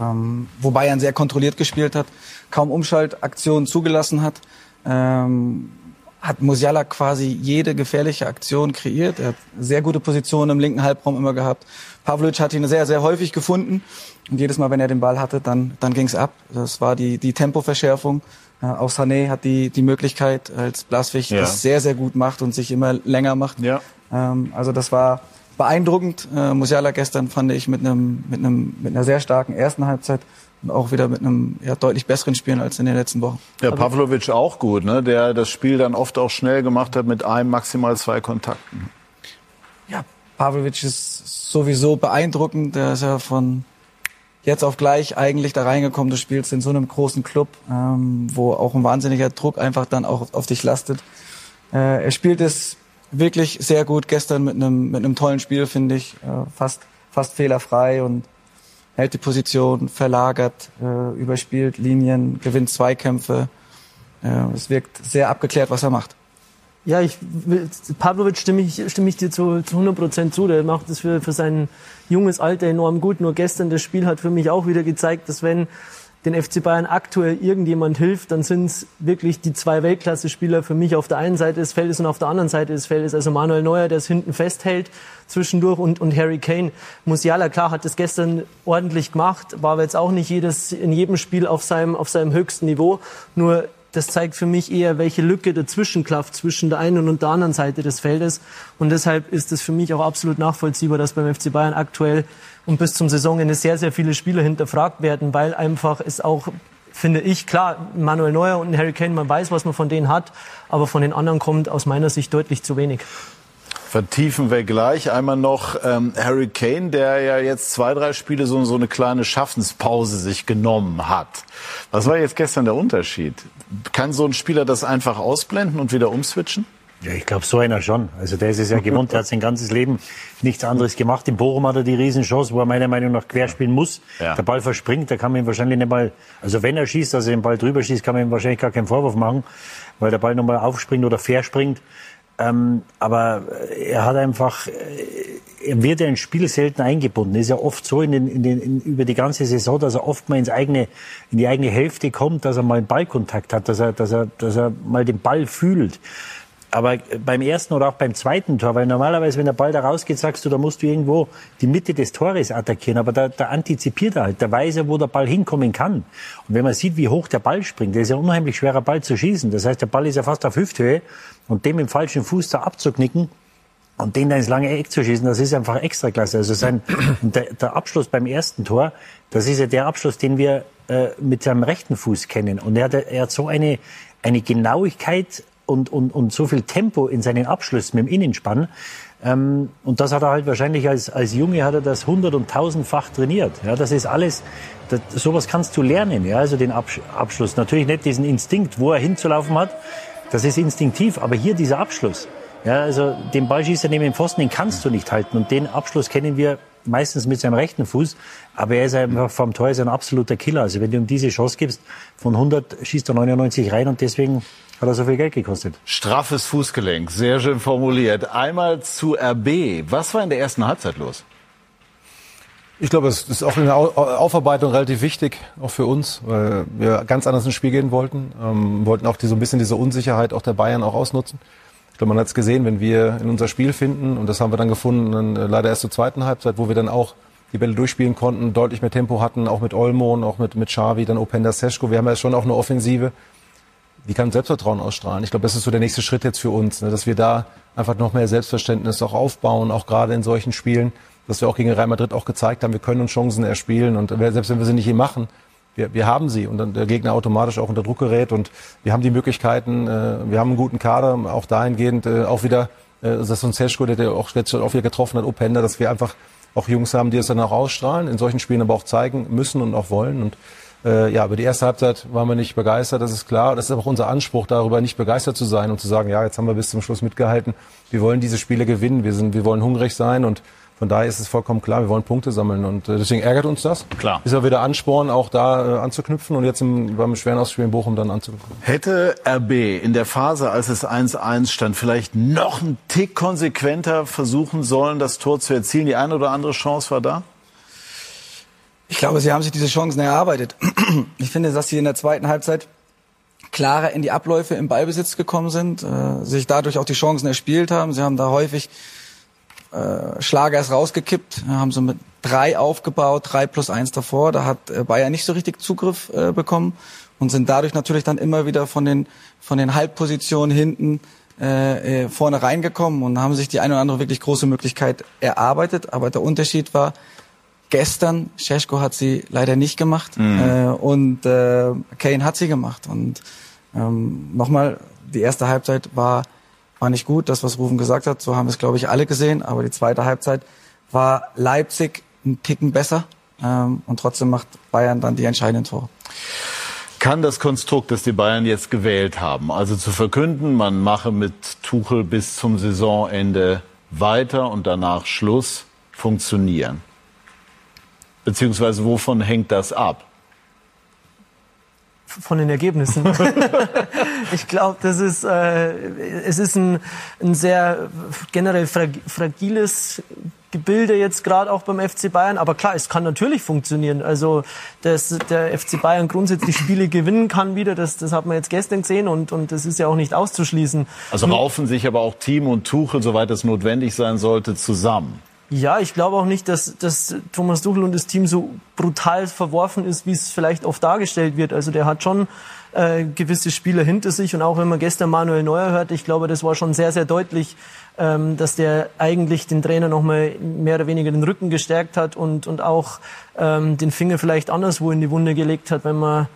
ähm, wo Bayern sehr kontrolliert gespielt hat, kaum Umschaltaktionen zugelassen hat, ähm, hat Musiala quasi jede gefährliche Aktion kreiert. Er hat sehr gute Positionen im linken Halbraum immer gehabt. Pavlovic hat ihn sehr, sehr häufig gefunden. Und jedes Mal, wenn er den Ball hatte, dann, dann ging es ab. Das war die, die Tempoverschärfung. Äh, auch Sané hat die, die Möglichkeit, als Blaswig Ja. das sehr, sehr gut macht und sich immer länger macht. Ja. Ähm, also das war beeindruckend. Äh, Musiala gestern fand ich mit einem mit einem mit einer sehr starken ersten Halbzeit und auch wieder mit einem ja, deutlich besseren Spielen als in den letzten Wochen. Ja, Pavlovic auch gut, ne? der das Spiel dann oft auch schnell gemacht hat mit einem, maximal zwei Kontakten. Ja, Pavlovic ist sowieso beeindruckend. Der ist ja von jetzt auf gleich eigentlich da reingekommen. Du spielst in so einem großen Club, ähm, wo auch ein wahnsinniger Druck einfach dann auch auf dich lastet. Äh, er spielt es wirklich sehr gut gestern mit einem mit einem tollen Spiel, finde ich, äh, fast fast fehlerfrei und hält die Position, verlagert, äh, überspielt Linien, gewinnt Zweikämpfe. Äh, es wirkt sehr abgeklärt, was er macht. Ja, ich, Pavlovic stimme ich, stimme ich dir zu, zu 100 Prozent zu. Der macht das für, für sein junges Alter enorm gut. Nur gestern das Spiel hat für mich auch wieder gezeigt, dass wenn den FC Bayern aktuell irgendjemand hilft, dann sind es wirklich die zwei Weltklasse-Spieler für mich auf der einen Seite des Feldes und auf der anderen Seite des Feldes. Also Manuel Neuer, der es hinten festhält zwischendurch und, und Harry Kane. Musiala, klar, hat das gestern ordentlich gemacht, war aber jetzt auch nicht jedes, in jedem Spiel auf seinem, auf seinem höchsten Niveau. Nur das zeigt für mich eher, welche Lücke dazwischen klafft zwischen der einen und der anderen Seite des Feldes. Und deshalb ist es für mich auch absolut nachvollziehbar, dass beim FC Bayern aktuell und bis zum Saisonende sehr, sehr viele Spieler hinterfragt werden, weil einfach es auch finde ich, klar, Manuel Neuer und Harry Kane, man weiß, was man von denen hat, aber von den anderen kommt aus meiner Sicht deutlich zu wenig. Vertiefen wir gleich. Einmal noch ähm, Harry Kane, der ja jetzt zwei, drei Spiele so, so eine kleine Schaffenspause sich genommen hat. Was war jetzt gestern der Unterschied? Kann so ein Spieler das einfach ausblenden und wieder umswitchen? Ja, ich glaube, so einer schon. Also der ist es ja gewohnt, der hat sein ganzes Leben nichts anderes gemacht. Im Bochum hat er die Riesenchance, wo er meiner Meinung nach querspielen muss. Ja. Der Ball verspringt, da kann man ihm wahrscheinlich nicht mal, also wenn er schießt, also den Ball drüber schießt, kann man ihm wahrscheinlich gar keinen Vorwurf machen, weil der Ball nochmal aufspringt oder verspringt. Ähm, aber er hat einfach, äh, er wird ja ins Spiel selten eingebunden. Ist ja oft so in den, in den, in, über die ganze Saison, dass er oft mal ins eigene, in die eigene Hälfte kommt, dass er mal einen Ballkontakt hat, dass er, dass er, dass er mal den Ball fühlt. Aber beim ersten oder auch beim zweiten Tor, weil normalerweise, wenn der Ball da rausgeht, sagst du, da musst du irgendwo die Mitte des Tores attackieren. Aber da, da antizipiert er halt, da weiß er, wo der Ball hinkommen kann. Und wenn man sieht, wie hoch der Ball springt, der ist ja unheimlich schwerer Ball zu schießen. Das heißt, der Ball ist ja fast auf Hüfthöhe und dem im falschen Fuß da abzuknicken und den da ins lange Eck zu schießen, das ist einfach extra klasse. Also sein, (clears throat) der, der Abschluss beim ersten Tor, das ist ja der Abschluss, den wir äh, mit seinem rechten Fuß kennen. Und er hat, er hat so eine, eine Genauigkeit und, und, und so viel Tempo in seinen Abschlüssen mit dem Innenspann. Ähm, und das hat er halt wahrscheinlich als, als Junge hat er das hundert- und tausendfach trainiert. Ja, das ist alles, das, sowas kannst du lernen, ja, also den Absch Abschluss. Natürlich nicht diesen Instinkt, wo er hinzulaufen hat, das ist instinktiv, aber hier dieser Abschluss. Ja, also den Ballschießer neben dem Pfosten, den kannst du nicht halten. Und den Abschluss kennen wir meistens mit seinem rechten Fuß. Aber er ist einfach vom Tor ist ein absoluter Killer. Also wenn du ihm diese Chance gibst, von 100 schießt er 99 rein und deswegen hat er so viel Geld gekostet. Straffes Fußgelenk, sehr schön formuliert. Einmal zu RB. Was war in der ersten Halbzeit los? Ich glaube, es ist auch in der Aufarbeitung relativ wichtig, auch für uns, weil wir ganz anders ins Spiel gehen wollten. Ähm, wollten auch die, so ein bisschen diese Unsicherheit auch der Bayern auch ausnutzen. Ich glaube, man hat es gesehen, wenn wir in unser Spiel finden, und das haben wir dann gefunden, dann äh, leider erst zur zweiten Halbzeit, wo wir dann auch die Bälle durchspielen konnten, deutlich mehr Tempo hatten, auch mit Olmo und auch mit, mit Xavi, dann Openda Seschko. Wir haben ja schon auch eine Offensive, die kann Selbstvertrauen ausstrahlen. Ich glaube, das ist so der nächste Schritt jetzt für uns, ne, dass wir da einfach noch mehr Selbstverständnis auch aufbauen, auch gerade in solchen Spielen, dass wir auch gegen Real Madrid auch gezeigt haben, wir können uns Chancen erspielen und selbst wenn wir sie nicht hier machen, wir, wir haben sie und dann der Gegner automatisch auch unter Druck gerät und wir haben die Möglichkeiten, äh, wir haben einen guten Kader, auch dahingehend äh, auch wieder, äh, das ist uns Seschko, der auch jetzt auch wieder getroffen hat, Openda, dass wir einfach auch Jungs haben, die es dann auch ausstrahlen, in solchen Spielen aber auch zeigen müssen und auch wollen und äh, ja, über die erste Halbzeit waren wir nicht begeistert, das ist klar. Das ist auch unser Anspruch, darüber nicht begeistert zu sein und zu sagen, ja, jetzt haben wir bis zum Schluss mitgehalten. Wir wollen diese Spiele gewinnen, wir, sind, wir wollen hungrig sein und von daher ist es vollkommen klar, wir wollen Punkte sammeln und äh, deswegen ärgert uns das. Klar. Ist ja wieder Ansporn, auch da äh, anzuknüpfen und jetzt im, beim schweren Ausspiel in Bochum dann anzuknüpfen. Hätte RB in der Phase, als es 1-1 stand, vielleicht noch einen Tick konsequenter versuchen sollen, das Tor zu erzielen? Die eine oder andere Chance war da? Ich glaube, sie haben sich diese Chancen erarbeitet. Ich finde, dass sie in der zweiten Halbzeit klarer in die Abläufe im Ballbesitz gekommen sind, äh, sich dadurch auch die Chancen erspielt haben. Sie haben da häufig äh, Schlager ist rausgekippt, haben so mit drei aufgebaut, drei plus eins davor. Da hat äh, Bayern nicht so richtig Zugriff äh, bekommen und sind dadurch natürlich dann immer wieder von den von den Halbpositionen hinten äh, äh, vorne reingekommen und haben sich die eine oder andere wirklich große Möglichkeit erarbeitet. Aber der Unterschied war, gestern, Scheschko hat sie leider nicht gemacht Mhm. äh, und äh, Kane hat sie gemacht. Und ähm, nochmal, die erste Halbzeit war, war nicht gut, das, was Rufen gesagt hat, so haben es, glaube ich, alle gesehen. Aber die zweite Halbzeit war Leipzig ein Ticken besser ähm, und trotzdem macht Bayern dann die entscheidenden Tore. Kann das Konstrukt, das die Bayern jetzt gewählt haben, also zu verkünden, man mache mit Tuchel bis zum Saisonende weiter und danach Schluss, funktionieren? Beziehungsweise wovon hängt das ab? Von den Ergebnissen. (laughs) ich glaube, das ist, äh, es ist ein, ein sehr generell frag fragiles Gebilde jetzt gerade auch beim FC Bayern. Aber klar, es kann natürlich funktionieren. Also, dass der FC Bayern grundsätzlich Spiele gewinnen kann wieder, das, das hat man jetzt gestern gesehen und, und das ist ja auch nicht auszuschließen. Also raufen sich aber auch Team und Tuchel, soweit es notwendig sein sollte, zusammen. Ja, ich glaube auch nicht, dass, dass Thomas Tuchel und das Team so brutal verworfen ist, wie es vielleicht oft dargestellt wird. Also der hat schon äh, gewisse Spieler hinter sich und auch wenn man gestern Manuel Neuer hört, ich glaube, das war schon sehr, sehr deutlich, ähm, dass der eigentlich den Trainer nochmal mehr oder weniger den Rücken gestärkt hat und, und auch ähm, den Finger vielleicht anderswo in die Wunde gelegt hat, wenn man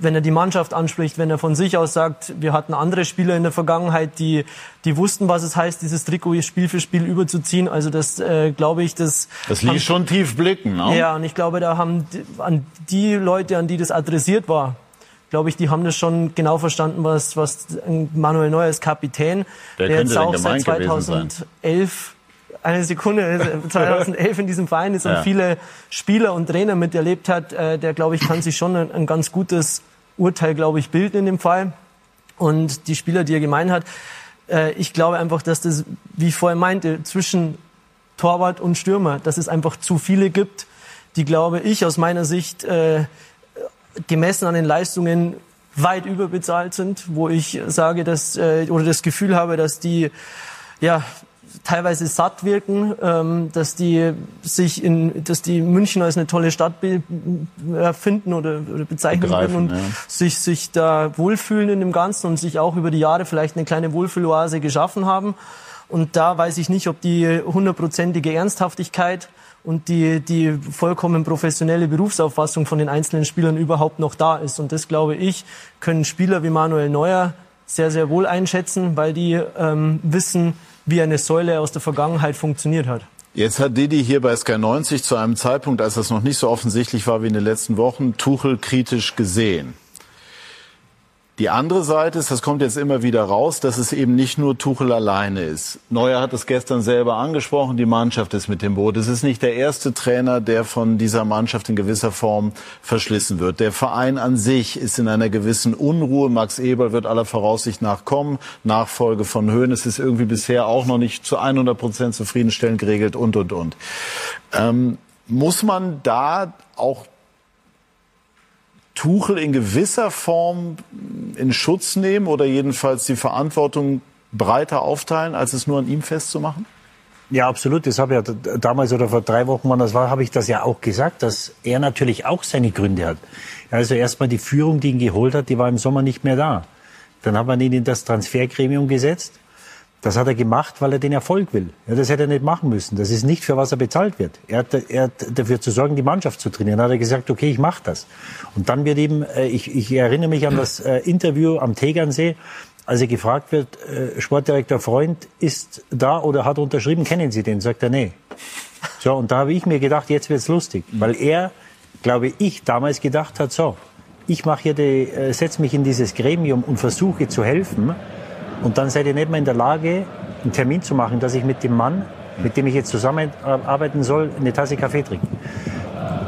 wenn er die Mannschaft anspricht, wenn er von sich aus sagt, wir hatten andere Spieler in der Vergangenheit, die, die wussten, was es heißt, dieses Trikot Spiel für Spiel überzuziehen. Also das äh, glaube ich, das. Das ließ schon tief blicken, ne? Ja, und ich glaube, da haben die, an die Leute, an die das adressiert war, glaube ich, die haben das schon genau verstanden, was, was Manuel Neuer als Kapitän, der könnte jetzt auch seit gemeint gewesen sein? 2011 eine Sekunde, (laughs) 2011 in diesem Verein ist und Ja. viele Spieler und Trainer miterlebt hat, äh, der, glaube ich, kann sich schon ein, ein ganz gutes Urteil, glaube ich, bilden in dem Fall. Und die Spieler, die er gemeint hat, äh, ich glaube einfach, dass das, wie ich vorher meinte, zwischen Torwart und Stürmer, dass es einfach zu viele gibt, die, glaube ich, aus meiner Sicht äh, gemessen an den Leistungen weit überbezahlt sind, wo ich sage, dass äh, oder das Gefühl habe, dass die ja teilweise satt wirken, ähm, dass die sich in, dass die München als eine tolle Stadt be, äh, finden oder, oder bezeichnen Begreifen, und ja. sich sich da wohlfühlen in dem Ganzen und sich auch über die Jahre vielleicht eine kleine Wohlfühloase geschaffen haben. Und da weiß ich nicht, ob die hundertprozentige Ernsthaftigkeit und die, die vollkommen professionelle Berufsauffassung von den einzelnen Spielern überhaupt noch da ist. Und das, glaube ich, können Spieler wie Manuel Neuer sehr, sehr wohl einschätzen, weil die ähm, wissen, wie eine Säule aus der Vergangenheit funktioniert hat. Jetzt hat Didi hier bei Sky 90 zu einem Zeitpunkt, als das noch nicht so offensichtlich war wie in den letzten Wochen, Tuchel kritisch gesehen. Die andere Seite ist, das kommt jetzt immer wieder raus, dass es eben nicht nur Tuchel alleine ist. Neuer hat es gestern selber angesprochen, die Mannschaft ist mit dem Boot. Es ist nicht der erste Trainer, der von dieser Mannschaft in gewisser Form verschlissen wird. Der Verein an sich ist in einer gewissen Unruhe. Max Eberl wird aller Voraussicht nach kommen. Nachfolge von Höhn. Es ist irgendwie bisher auch noch nicht zu 100 Prozent zufriedenstellend geregelt und, und, und. Ähm, muss man da auch Tuchel in gewisser Form in Schutz nehmen oder jedenfalls die Verantwortung breiter aufteilen, als es nur an ihm festzumachen? Ja, absolut. Das habe ich ja damals oder vor drei Wochen, wann das war, habe ich das ja auch gesagt, dass er natürlich auch seine Gründe hat. Also erstmal die Führung, die ihn geholt hat, die war im Sommer nicht mehr da. Dann hat man ihn in das Transfergremium gesetzt. Das hat er gemacht, weil er den Erfolg will. Ja, das hätte er nicht machen müssen. Das ist nicht für was er bezahlt wird. Er hat, er hat dafür zu sorgen, die Mannschaft zu trainieren. Dann hat er gesagt, okay, ich mache das. Und dann wird eben, äh, ich, ich erinnere mich an das äh, Interview am Tegernsee, als er gefragt wird, äh, Sportdirektor Freund ist da oder hat unterschrieben, kennen Sie den? Sagt er, nee. So, und da habe ich mir gedacht, jetzt wird's lustig. Weil er, glaube ich, damals gedacht hat, so, ich mache hier die, äh, setze mich in dieses Gremium und versuche zu helfen. Und dann seid ihr nicht mehr in der Lage, einen Termin zu machen, dass ich mit dem Mann, mit dem ich jetzt zusammenarbeiten soll, eine Tasse Kaffee trinke.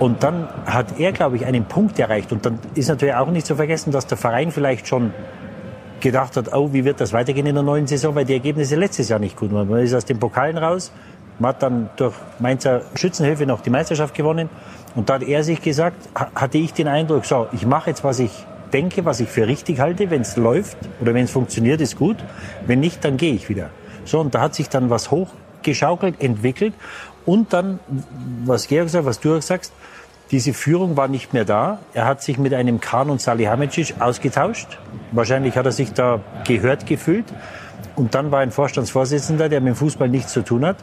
Und dann hat er, glaube ich, einen Punkt erreicht. Und dann ist natürlich auch nicht zu vergessen, dass der Verein vielleicht schon gedacht hat, oh, wie wird das weitergehen in der neuen Saison, weil die Ergebnisse letztes Jahr nicht gut waren. Man ist aus den Pokalen raus, man hat dann durch Mainzer Schützenhilfe noch die Meisterschaft gewonnen. Und da hat er sich gesagt, ha- hatte ich den Eindruck, so, ich mache jetzt, was ich denke, was ich für richtig halte. Wenn es läuft oder wenn es funktioniert, ist gut. Wenn nicht, dann gehe ich wieder. So, und da hat sich dann was hochgeschaukelt, entwickelt. Und dann, was Georg sagt, was du auch sagst, diese Führung war nicht mehr da. Er hat sich mit einem Kahn und Salihamidzic ausgetauscht. Wahrscheinlich hat er sich da gehört gefühlt. Und dann war ein Vorstandsvorsitzender, der mit dem Fußball nichts zu tun hat.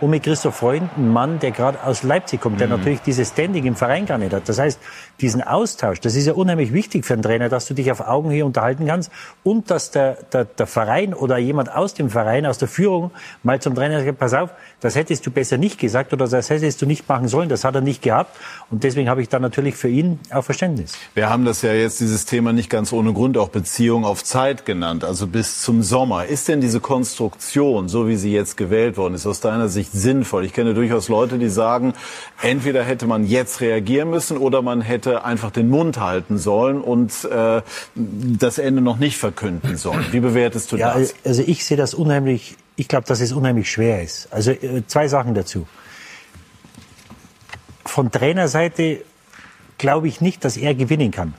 Und mit Christoph Freund, ein Mann, der gerade aus Leipzig kommt, der natürlich dieses Standing im Verein gar nicht hat. Das heißt, diesen Austausch, das ist ja unheimlich wichtig für einen Trainer, dass du dich auf Augenhöhe unterhalten kannst und dass der, der, der Verein oder jemand aus dem Verein, aus der Führung mal zum Trainer sagt, pass auf, das hättest du besser nicht gesagt oder das hättest du nicht machen sollen, das hat er nicht gehabt. Und deswegen habe ich da natürlich für ihn auch Verständnis. Wir haben das ja jetzt, dieses Thema nicht ganz ohne Grund auch Beziehung auf Zeit genannt, also bis zum Sommer. Ist denn diese Konstruktion, so wie sie jetzt gewählt worden ist, aus deiner Sicht sinnvoll? Ich kenne durchaus Leute, die sagen, entweder hätte man jetzt reagieren müssen oder man hätte einfach den Mund halten sollen und äh, das Ende noch nicht verkünden sollen. Wie bewertest du Ja, das? also ich sehe das unheimlich, ich glaube, dass es unheimlich schwer ist. Also äh, zwei Sachen dazu. Von Trainerseite glaube ich nicht, dass er gewinnen kann.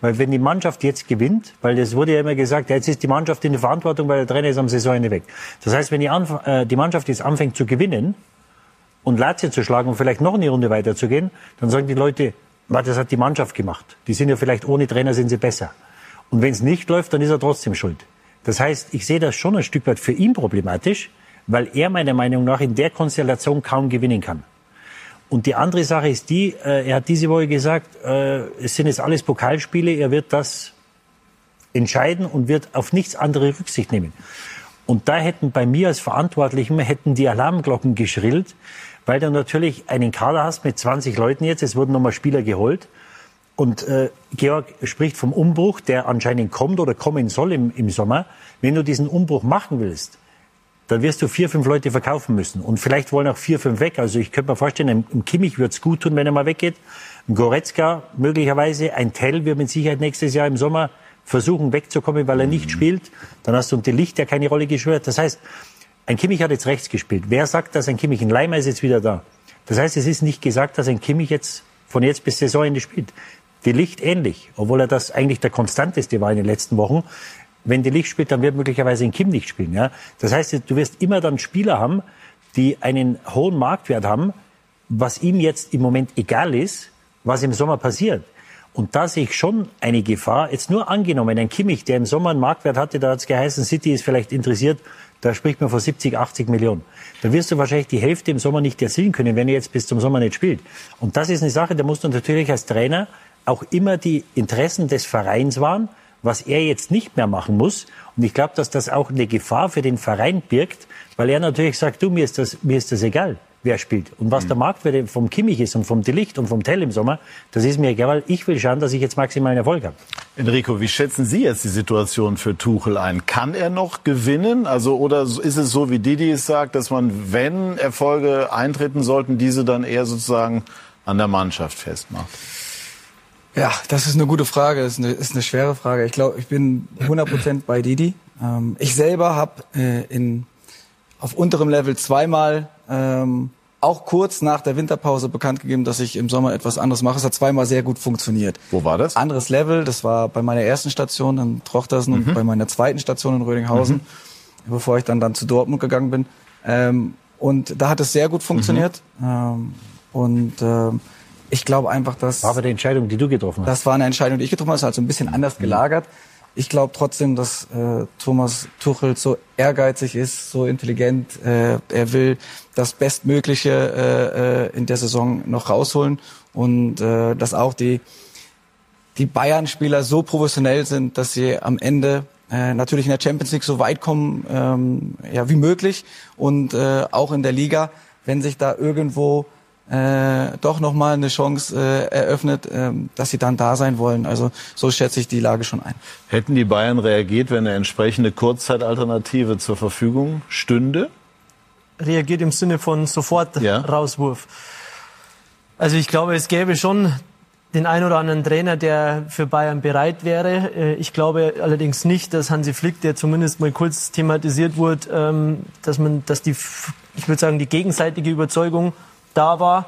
Weil wenn die Mannschaft jetzt gewinnt, weil es wurde ja immer gesagt, ja, jetzt ist die Mannschaft in der Verantwortung, weil der Trainer ist am Saisonende weg. Das heißt, wenn die, Anf äh, die Mannschaft jetzt anfängt zu gewinnen und Lazio zu schlagen und vielleicht noch eine Runde weiterzugehen, dann sagen die Leute, "Ma, das hat die Mannschaft gemacht. Die sind ja vielleicht ohne Trainer sind sie besser. Und wenn es nicht läuft, dann ist er trotzdem schuld. Das heißt, ich sehe das schon ein Stück weit für ihn problematisch, weil er meiner Meinung nach in der Konstellation kaum gewinnen kann. Und die andere Sache ist die, äh, er hat diese Woche gesagt, äh, es sind jetzt alles Pokalspiele, er wird das entscheiden und wird auf nichts andere Rücksicht nehmen. Und da hätten bei mir als Verantwortlichem hätten die Alarmglocken geschrillt, weil du natürlich einen Kader hast mit 20 Leuten jetzt, es wurden nochmal Spieler geholt. Und äh, Georg spricht vom Umbruch, der anscheinend kommt oder kommen soll im, im Sommer. Wenn du diesen Umbruch machen willst, dann wirst du vier, fünf Leute verkaufen müssen. Und vielleicht wollen auch vier, fünf weg. Also ich könnte mir vorstellen, einem Kimmich wird's gut tun, wenn er mal weggeht. Ein Goretzka möglicherweise. Ein Tell wird mit Sicherheit nächstes Jahr im Sommer versuchen wegzukommen, weil er nicht spielt. Dann hast du unter Licht, der keine Rolle geschwört. Das heißt, ein Kimmich hat jetzt rechts gespielt. Wer sagt, dass ein Kimmich, ein Leimer ist jetzt wieder da. Das heißt, es ist nicht gesagt, dass ein Kimmich jetzt von jetzt bis Saisonende spielt. Die Licht ähnlich, obwohl er das eigentlich der konstanteste war in den letzten Wochen. Wenn die Licht spielt, dann wird möglicherweise ein Kim nicht spielen. Ja? Das heißt, du wirst immer dann Spieler haben, die einen hohen Marktwert haben, was ihm jetzt im Moment egal ist, was im Sommer passiert. Und da sehe ich schon eine Gefahr. Jetzt nur angenommen, ein Kimmich, der im Sommer einen Marktwert hatte, da hat es geheißen, City ist vielleicht interessiert, da spricht man von 70, 80 Millionen. Da wirst du wahrscheinlich die Hälfte im Sommer nicht erzielen können, wenn er jetzt bis zum Sommer nicht spielt. Und das ist eine Sache, da musst du natürlich als Trainer auch immer die Interessen des Vereins wahren, was er jetzt nicht mehr machen muss. Und ich glaube, dass das auch eine Gefahr für den Verein birgt, weil er natürlich sagt, du, mir ist das, mir ist das egal, wer spielt. Und was der Marktwert vom Kimmich ist und vom Delicht und vom Tell im Sommer, das ist mir egal, weil ich will schauen, dass ich jetzt maximalen Erfolg habe. Enrico, wie schätzen Sie jetzt die Situation für Tuchel ein? Kann er noch gewinnen? Also, oder ist es so, wie Didi es sagt, dass man, wenn Erfolge eintreten sollten, diese dann eher sozusagen an der Mannschaft festmacht? Ja, das ist eine gute Frage, das ist eine, ist eine schwere Frage. Ich glaube, ich bin 100% bei Didi. Ähm, ich selber habe äh, in auf unterem Level zweimal ähm, auch kurz nach der Winterpause bekannt gegeben, dass ich im Sommer etwas anderes mache. Es hat zweimal sehr gut funktioniert. Wo war das? Anderes Level, das war bei meiner ersten Station in Trochtersen und bei meiner zweiten Station in Rödinghausen, bevor ich dann, dann zu Dortmund gegangen bin. Ähm, und da hat es sehr gut funktioniert. Ähm, und ähm, ich glaube einfach, dass... War aber die Entscheidung, die du getroffen hast. Das war eine Entscheidung, die ich getroffen habe. Das ist so ein bisschen anders gelagert. Ich glaube trotzdem, dass äh, Thomas Tuchel so ehrgeizig ist, so intelligent. Äh, er will das Bestmögliche äh, äh, in der Saison noch rausholen und äh, dass auch die die Bayern-Spieler so professionell sind, dass sie am Ende äh, natürlich in der Champions League so weit kommen ähm, ja, wie möglich und äh, auch in der Liga, wenn sich da irgendwo äh, doch nochmal eine Chance äh, eröffnet, ähm, dass sie dann da sein wollen. Also so schätze ich die Lage schon ein. Hätten die Bayern reagiert, wenn eine entsprechende Kurzzeitalternative zur Verfügung stünde? reagiert im Sinne von sofort Ja. Rauswurf. Also ich glaube, es gäbe schon den ein oder anderen Trainer, der für Bayern bereit wäre. Äh, Ich glaube allerdings nicht, dass Hansi Flick, der zumindest mal kurz thematisiert wurde, ähm, dass man, dass die, ich würde sagen, die gegenseitige Überzeugung da war.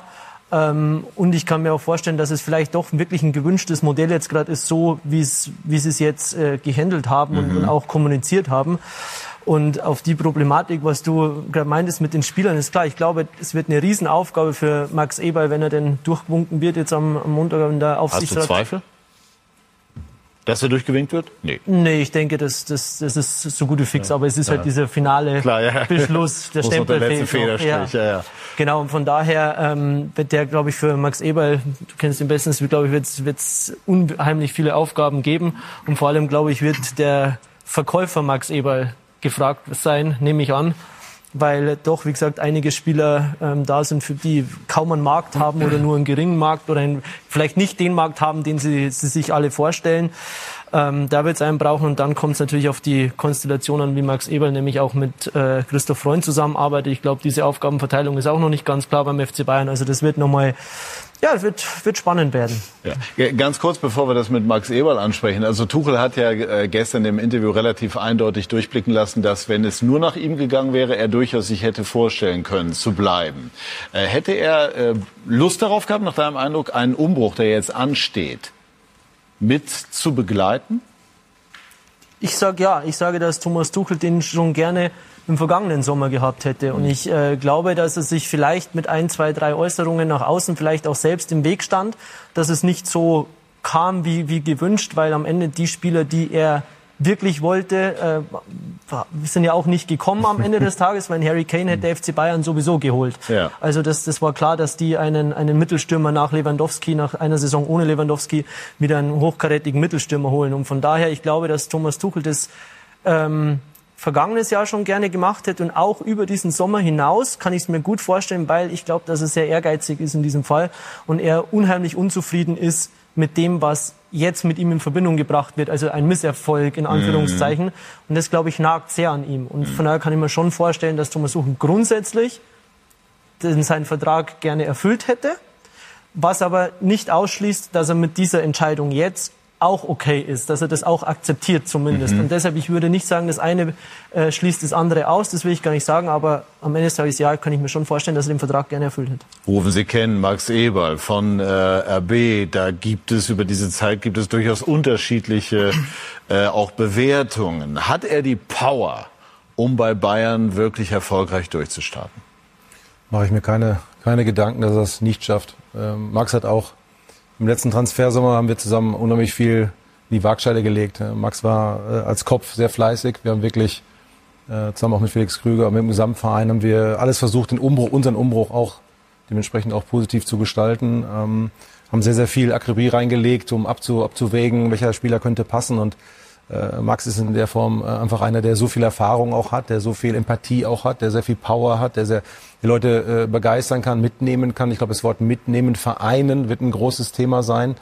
Ähm, Und ich kann mir auch vorstellen, dass es vielleicht doch wirklich ein gewünschtes Modell jetzt gerade ist, so wie es, wie sie es jetzt äh, gehandelt haben und, und auch kommuniziert haben. Und auf die Problematik, was du gerade meintest mit den Spielern, ist klar. Ich glaube, es wird eine Riesenaufgabe für Max Eberl, wenn er denn durchgewunken wird jetzt am, am Montag in der Hast du Aufsichtsrat. Zweifel? Dass er durchgewinkt wird? Nee. Nee, ich denke, das, das, das ist so gut wie fix. Aber es ist halt dieser finale Klar, ja. Beschluss, (laughs) der Stempel der letzte. Federstrich, ja, ja. Genau, und von daher ähm, wird der, glaube ich, für Max Eberl, du kennst ihn bestens, glaube ich, wird es unheimlich viele Aufgaben geben. Und vor allem, glaube ich, wird der Verkäufer Max Eberl gefragt sein, nehme ich an weil doch, wie gesagt, einige Spieler ähm, da sind, für die kaum einen Markt haben oder nur einen geringen Markt oder einen, vielleicht nicht den Markt haben, den sie, sie sich alle vorstellen. Ähm, da wird es einen brauchen und dann kommt es natürlich auf die Konstellation an, wie Max Eberl nämlich auch mit äh, Christoph Freund zusammenarbeitet. Ich glaube, diese Aufgabenverteilung ist auch noch nicht ganz klar beim FC Bayern. Also das wird nochmal ja, es wird, wird spannend werden. Ja. Ganz kurz, bevor wir das mit Max Eberl ansprechen. Also Tuchel hat ja äh, gestern im Interview relativ eindeutig durchblicken lassen, dass wenn es nur nach ihm gegangen wäre, er durchaus sich hätte vorstellen können, zu bleiben. Äh, hätte er äh, Lust darauf gehabt, nach deinem Eindruck, einen Umbruch, der jetzt ansteht, mit zu begleiten? Ich sage ja. Ich sage, dass Thomas Tuchel den schon gerne im vergangenen Sommer gehabt hätte. Und ich äh, glaube, dass er sich vielleicht mit ein, zwei, drei Äußerungen nach außen vielleicht auch selbst im Weg stand, dass es nicht so kam wie, wie gewünscht, weil am Ende die Spieler, die er wirklich wollte, äh, sind ja auch nicht gekommen am Ende des (laughs) Tages, weil Harry Kane hätte der FC Bayern sowieso geholt. Ja. Also das, das war klar, dass die einen, einen Mittelstürmer nach Lewandowski, nach einer Saison ohne Lewandowski, wieder einen hochkarätigen Mittelstürmer holen. Und von daher, ich glaube, dass Thomas Tuchel das ähm, vergangenes Jahr schon gerne gemacht hätte und auch über diesen Sommer hinaus kann ich es mir gut vorstellen, weil ich glaube, dass er sehr ehrgeizig ist in diesem Fall und er unheimlich unzufrieden ist mit dem, was jetzt mit ihm in Verbindung gebracht wird, also ein Misserfolg in Anführungszeichen. Mhm. Und das, glaube ich, nagt sehr an ihm. Und von daher kann ich mir schon vorstellen, dass Thomas Suchen grundsätzlich seinen Vertrag gerne erfüllt hätte, was aber nicht ausschließt, dass er mit dieser Entscheidung jetzt auch okay ist, dass er das auch akzeptiert zumindest. Mhm. Und deshalb, ich würde nicht sagen, das eine äh, schließt das andere aus, das will ich gar nicht sagen, aber am Ende des Tages, ja, kann ich mir schon vorstellen, dass er den Vertrag gerne erfüllt hätte. Rufen Sie kennen, Max Eberl von äh, RB, da gibt es über diese Zeit gibt es durchaus unterschiedliche äh, auch Bewertungen. Hat er die Power, um bei Bayern wirklich erfolgreich durchzustarten? Mache ich mir keine, keine Gedanken, dass er es nicht schafft. Ähm, Max hat auch im letzten Transfersommer haben wir zusammen unheimlich viel in die Waagscheide gelegt. Max war äh, als Kopf sehr fleißig. Wir haben wirklich äh, zusammen auch mit Felix Krüger, mit dem Gesamtverein haben wir alles versucht, den Umbruch, unseren Umbruch auch dementsprechend auch positiv zu gestalten. Ähm, haben sehr, sehr viel Akribie reingelegt, um abzu, abzuwägen, welcher Spieler könnte passen. Und äh, Max ist in der Form äh, einfach einer, der so viel Erfahrung auch hat, der so viel Empathie auch hat, der sehr viel Power hat, der sehr die Leute äh, begeistern kann, mitnehmen kann. Ich glaube, das Wort mitnehmen, vereinen wird ein großes Thema sein.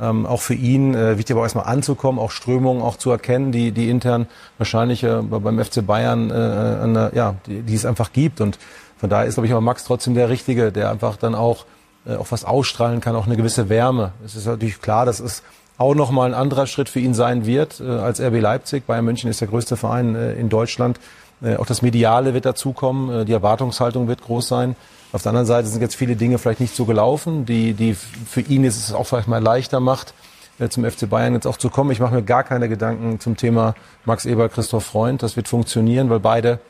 Ähm, auch für ihn äh, wichtig aber erstmal anzukommen, auch Strömungen auch zu erkennen, die, die intern wahrscheinlich äh, beim FC Bayern äh, eine, ja, die, die es einfach gibt. Und von daher ist, glaube ich, aber Max trotzdem der Richtige, der einfach dann auch, äh, auch was ausstrahlen kann, auch eine gewisse Wärme. Es ist natürlich klar, dass es auch nochmal ein anderer Schritt für ihn sein wird äh, als RB Leipzig. Bayern München ist der größte Verein äh, in Deutschland. Äh, auch das Mediale wird dazukommen, äh, die Erwartungshaltung wird groß sein. Auf der anderen Seite sind jetzt viele Dinge vielleicht nicht so gelaufen, die, die für ihn jetzt es auch vielleicht mal leichter macht, äh, zum FC Bayern jetzt auch zu kommen. Ich mache mir gar keine Gedanken zum Thema Max Eber, Christoph Freund. Das wird funktionieren, weil beide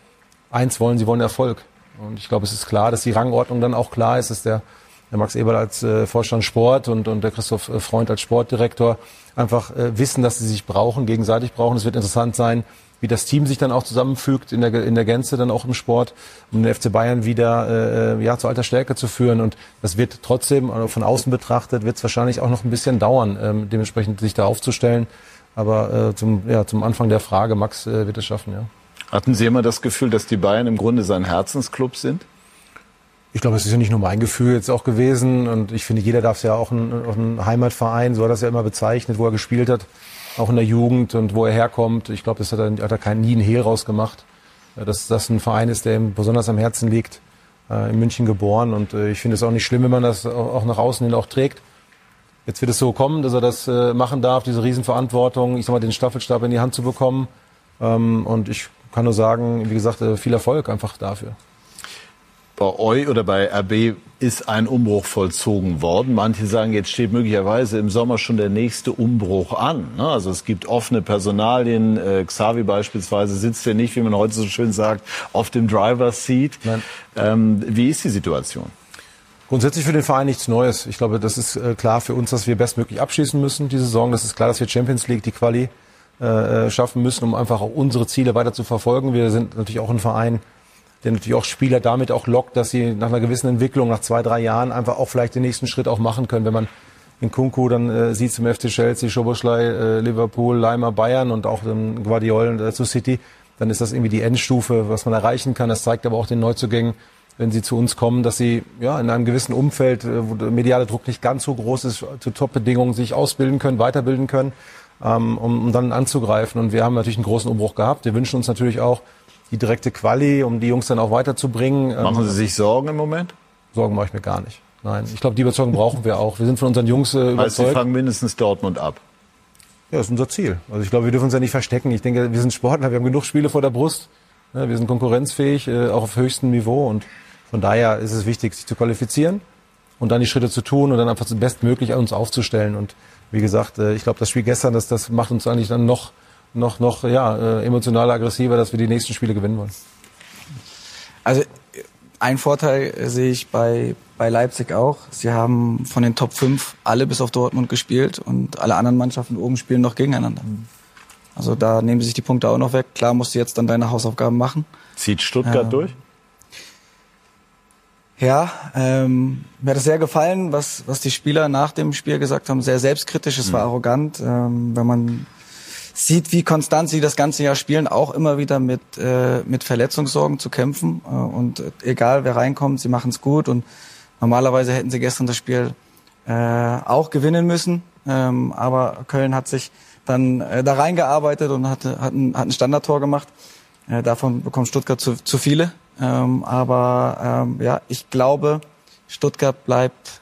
eins wollen, sie wollen Erfolg. Und ich glaube, es ist klar, dass die Rangordnung dann auch klar ist, dass der, der Max Eberl als äh, Vorstand Sport und, und der Christoph Freund als Sportdirektor einfach äh, wissen, dass sie sich brauchen, gegenseitig brauchen. Es wird interessant sein, wie das Team sich dann auch zusammenfügt in der, in der Gänze dann auch im Sport, um den FC Bayern wieder äh, ja, zu alter Stärke zu führen. Und das wird trotzdem, also von außen betrachtet, wird es wahrscheinlich auch noch ein bisschen dauern, ähm, dementsprechend sich da aufzustellen. Aber äh, zum, ja, zum Anfang der Frage, Max äh, wird es schaffen, ja. Hatten Sie immer das Gefühl, dass die Bayern im Grunde sein Herzensclub sind? Ich glaube, es ist ja nicht nur mein Gefühl jetzt auch gewesen. Und ich finde, jeder darf es ja auch ein, auch ein Heimatverein, so hat er es ja immer bezeichnet, wo er gespielt hat auch in der Jugend und wo er herkommt. Ich glaube, das hat er, hat er kein, nie ein Hehl rausgemacht. Dass das ein Verein ist, der ihm besonders am Herzen liegt, äh, in München geboren. Und äh, ich finde es auch nicht schlimm, wenn man das auch nach außen hin auch trägt. Jetzt wird es so kommen, dass er das äh, machen darf, diese Riesenverantwortung, ich sag mal, den Staffelstab in die Hand zu bekommen. Ähm, und ich kann nur sagen, wie gesagt, äh, viel Erfolg einfach dafür bei euch oder bei RB ist ein Umbruch vollzogen worden. Manche sagen, jetzt steht möglicherweise im Sommer schon der nächste Umbruch an. Ne? Also es gibt offene Personalien. Äh, Xavi beispielsweise sitzt ja nicht, wie man heute so schön sagt, auf dem Driver's Seat. Ähm, wie ist die Situation? Grundsätzlich für den Verein nichts Neues. Ich glaube, das ist äh, klar für uns, dass wir bestmöglich abschließen müssen, diese Saison. Das ist klar, dass wir Champions League, die Quali äh, schaffen müssen, um einfach auch unsere Ziele weiter zu verfolgen. Wir sind natürlich auch ein Verein, der natürlich auch Spieler damit auch lockt, dass sie nach einer gewissen Entwicklung, nach zwei, drei Jahren einfach auch vielleicht den nächsten Schritt auch machen können. Wenn man in Kunku dann äh, sieht zum FC Chelsea, Schoboschlei, äh, Liverpool, Leimer, Bayern und auch ähm, Guardiol äh, zu City, dann ist das irgendwie die Endstufe, was man erreichen kann. Das zeigt aber auch den Neuzugängen, wenn sie zu uns kommen, dass sie ja in einem gewissen Umfeld, äh, wo der mediale Druck nicht ganz so groß ist, zu Top-Bedingungen sich ausbilden können, weiterbilden können, ähm, um, um dann anzugreifen. Und wir haben natürlich einen großen Umbruch gehabt. Wir wünschen uns natürlich auch die direkte Quali, um die Jungs dann auch weiterzubringen. Ähm, Machen Sie sich Sorgen im Moment? Sorgen mache ich mir gar nicht. Nein, ich glaube, die Überzeugung brauchen wir auch. Wir sind von unseren Jungs äh, überzeugt. Also Sie fangen mindestens Dortmund ab. Ja, das ist unser Ziel. Also ich glaube, wir dürfen uns ja nicht verstecken. Ich denke, wir sind Sportler, wir haben genug Spiele vor der Brust. Ja, wir sind konkurrenzfähig, äh, auch auf höchstem Niveau. Und von daher ist es wichtig, sich zu qualifizieren und dann die Schritte zu tun und dann einfach bestmöglich uns aufzustellen. Und wie gesagt, äh, ich glaube, das Spiel gestern, das, das macht uns eigentlich dann noch, noch, noch ja, äh, emotional aggressiver, dass wir die nächsten Spiele gewinnen wollen. Also ein Vorteil äh, sehe ich bei, bei Leipzig auch. Sie haben von den Top 5 alle bis auf Dortmund gespielt und alle anderen Mannschaften oben spielen noch gegeneinander. Also da nehmen sie sich die Punkte auch noch weg. Klar musst du jetzt dann deine Hausaufgaben machen. Zieht Stuttgart Ähm, durch? Ja, ähm, mir hat es sehr gefallen, was, was die Spieler nach dem Spiel gesagt haben. Sehr selbstkritisch, es war arrogant. Ähm, wenn man sieht, wie konstant sie das ganze Jahr spielen, auch immer wieder mit, äh, mit Verletzungssorgen zu kämpfen. Äh, und äh, egal wer reinkommt, sie machen es gut. Und normalerweise hätten sie gestern das Spiel äh, auch gewinnen müssen. Ähm, aber Köln hat sich dann äh, da reingearbeitet und hatte, hat, ein, hat ein Standardtor gemacht. Äh, davon bekommt Stuttgart zu, zu viele. Ähm, aber ähm, ja, ich glaube, Stuttgart bleibt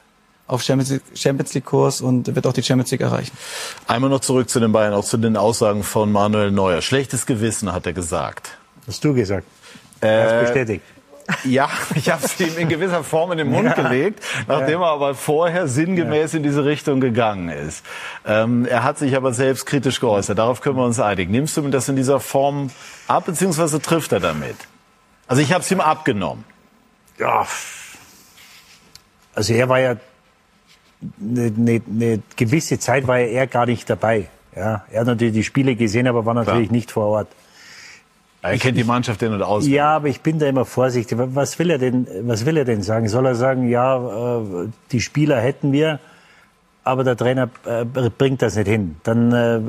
auf Champions League, Champions League Kurs und wird auch die Champions League erreichen. Einmal noch zurück zu den Bayern, auch zu den Aussagen von Manuel Neuer. Schlechtes Gewissen, hat er gesagt. Hast du gesagt? Äh, Hast bestätigt. (laughs) Ja, ich habe es ihm in gewisser Form in den Mund Ja. gelegt, nachdem er aber vorher sinngemäß in diese Richtung gegangen ist. Ähm, er hat sich aber selbst kritisch geäußert. Darauf können wir uns einigen. Nimmst du mir das in dieser Form ab, beziehungsweise trifft er damit? Also ich habe es ihm abgenommen. Ja. Also er war ja eine, eine, eine gewisse Zeit war er gar nicht dabei. Ja, er hat natürlich die Spiele gesehen, aber war natürlich Klar. nicht vor Ort. Er kennt die Mannschaft in- und aus. Ja, aber ich bin da immer vorsichtig. Was will er denn, was will er denn sagen? Soll er sagen, ja, äh, die Spieler hätten wir, aber der Trainer äh, bringt das nicht hin? Dann, äh,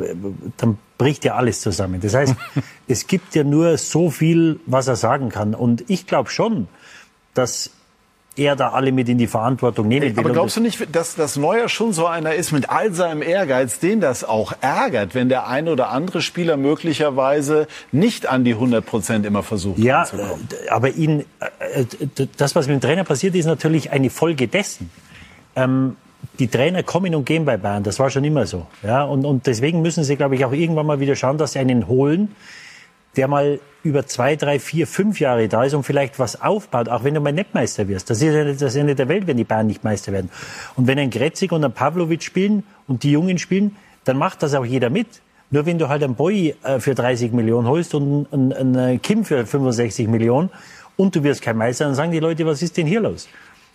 dann bricht ja alles zusammen. Das heißt, (laughs) es gibt ja nur so viel, was er sagen kann. Und ich glaube schon, dass er da alle mit in die Verantwortung nehmen will. Aber glaubst du nicht, dass das Neuer schon so einer ist mit all seinem Ehrgeiz, den das auch ärgert, wenn der eine oder andere Spieler möglicherweise nicht an die 100 Prozent immer versucht Ja, ranzukommen? äh, aber ihn, äh, äh, das, was mit dem Trainer passiert, ist natürlich eine Folge dessen. Ähm, die Trainer kommen und gehen bei Bayern, das war schon immer so. Ja, und, und deswegen müssen sie, glaube ich, auch irgendwann mal wieder schauen, dass sie einen holen, der mal über zwei, drei, vier, fünf Jahre da ist und vielleicht was aufbaut, auch wenn du mal nicht Meister wirst. Das ist ja nicht das Ende der Welt, wenn die Bayern nicht Meister werden. Und wenn ein Gretzig und ein Pavlovic spielen und die Jungen spielen, dann macht das auch jeder mit. Nur wenn du halt einen Boy äh, für 30 Millionen holst und einen, einen Kim für 65 Millionen und du wirst kein Meister, dann sagen die Leute, was ist denn hier los?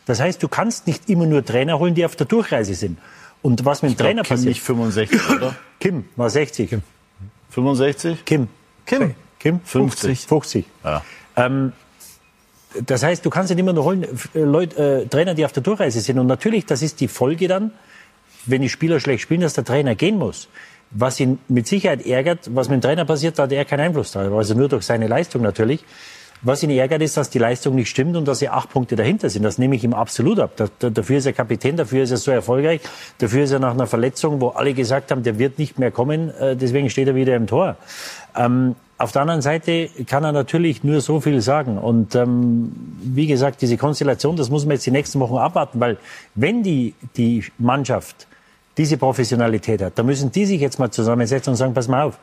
Das heißt, du kannst nicht immer nur Trainer holen, die auf der Durchreise sind. Und was mit dem Trainer Kim passiert? nicht 65, oder? Kim war 60. Kim. 65? Kim. Kim. Kim? 50. 50. Ja. Ähm, das heißt, du kannst nicht immer nur holen, äh, Leute, äh, Trainer, die auf der Durchreise sind. Und natürlich, das ist die Folge dann, wenn die Spieler schlecht spielen, dass der Trainer gehen muss. Was ihn mit Sicherheit ärgert, was mit dem Trainer passiert, da hat er keinen Einfluss drauf. Also nur durch seine Leistung natürlich. Was ihn ärgert, ist, dass die Leistung nicht stimmt und dass er acht Punkte dahinter sind. Das nehme ich ihm absolut ab. Da, da, dafür ist er Kapitän, dafür ist er so erfolgreich, dafür ist er nach einer Verletzung, wo alle gesagt haben, der wird nicht mehr kommen, äh, deswegen steht er wieder im Tor. Ähm, auf der anderen Seite kann er natürlich nur so viel sagen. Und ähm, wie gesagt, diese Konstellation, das muss man jetzt die nächsten Wochen abwarten, weil wenn die, die Mannschaft diese Professionalität hat, dann müssen die sich jetzt mal zusammensetzen und sagen, pass mal auf,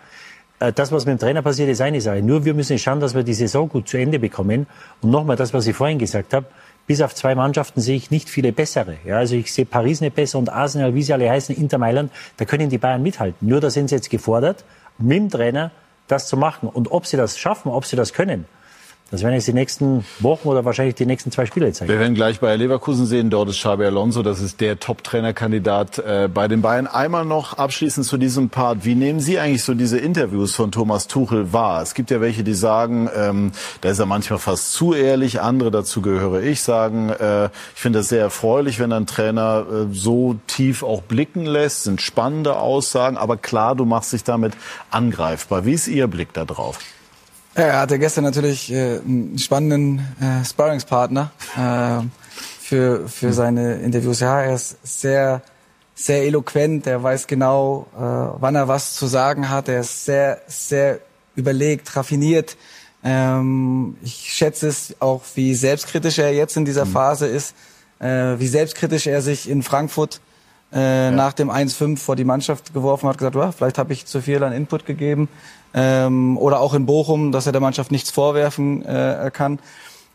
äh, das, was mit dem Trainer passiert, ist eine Sache. Nur wir müssen schauen, dass wir die Saison gut zu Ende bekommen. Und nochmal das, was ich vorhin gesagt habe, bis auf zwei Mannschaften sehe ich nicht viele bessere. Ja, also ich sehe Paris nicht besser und Arsenal, wie sie alle heißen, Inter Mailand, da können die Bayern mithalten. Nur da sind sie jetzt gefordert, mit dem Trainer das zu machen. Und ob sie das schaffen, ob sie das können, Das werden jetzt die nächsten Wochen oder wahrscheinlich die nächsten zwei Spiele zeigen. Wir werden gleich bei Leverkusen sehen, dort ist Xabi Alonso, das ist der Top-Trainerkandidat äh, bei den Bayern. Einmal noch abschließend zu diesem Part. Wie nehmen Sie eigentlich so diese Interviews von Thomas Tuchel wahr? Es gibt ja welche, die sagen, ähm, da ist er manchmal fast zu ehrlich. Andere, dazu gehöre ich, sagen, äh, ich finde das sehr erfreulich, wenn ein Trainer äh, so tief auch blicken lässt, sind spannende Aussagen. Aber klar, du machst dich damit angreifbar. Wie ist Ihr Blick da drauf? Er hatte gestern natürlich äh, einen spannenden äh, Sparringspartner äh, für, für seine Interviews. Ja, er ist sehr, sehr eloquent. Er weiß genau, äh, wann er was zu sagen hat. Er ist sehr, sehr überlegt, raffiniert. Ähm, ich schätze es auch, wie selbstkritisch er jetzt in dieser Phase ist, äh, wie selbstkritisch er sich in Frankfurt äh, nach dem 1-5 vor die Mannschaft geworfen hat, gesagt, vielleicht habe ich zu viel an Input gegeben. Ähm, oder auch in Bochum, dass er der Mannschaft nichts vorwerfen äh, kann.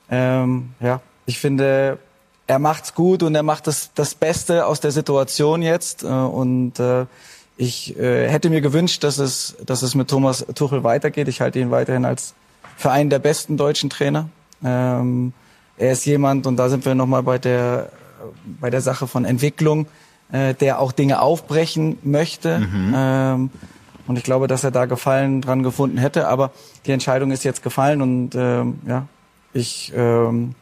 Ähm, ja, ich finde, er macht's gut und er macht das, das Beste aus der Situation jetzt. Äh, und äh, ich äh, hätte mir gewünscht, dass es, dass es mit Thomas Tuchel weitergeht. Ich halte ihn weiterhin als für einen der besten deutschen Trainer. Ähm, er ist jemand, und da sind wir nochmal bei der, bei der Sache von Entwicklung, äh, der auch Dinge aufbrechen möchte. Mhm. Ähm, und ich glaube, dass er da Gefallen dran gefunden hätte. Aber die Entscheidung ist jetzt gefallen und ähm, ja, ich ähm,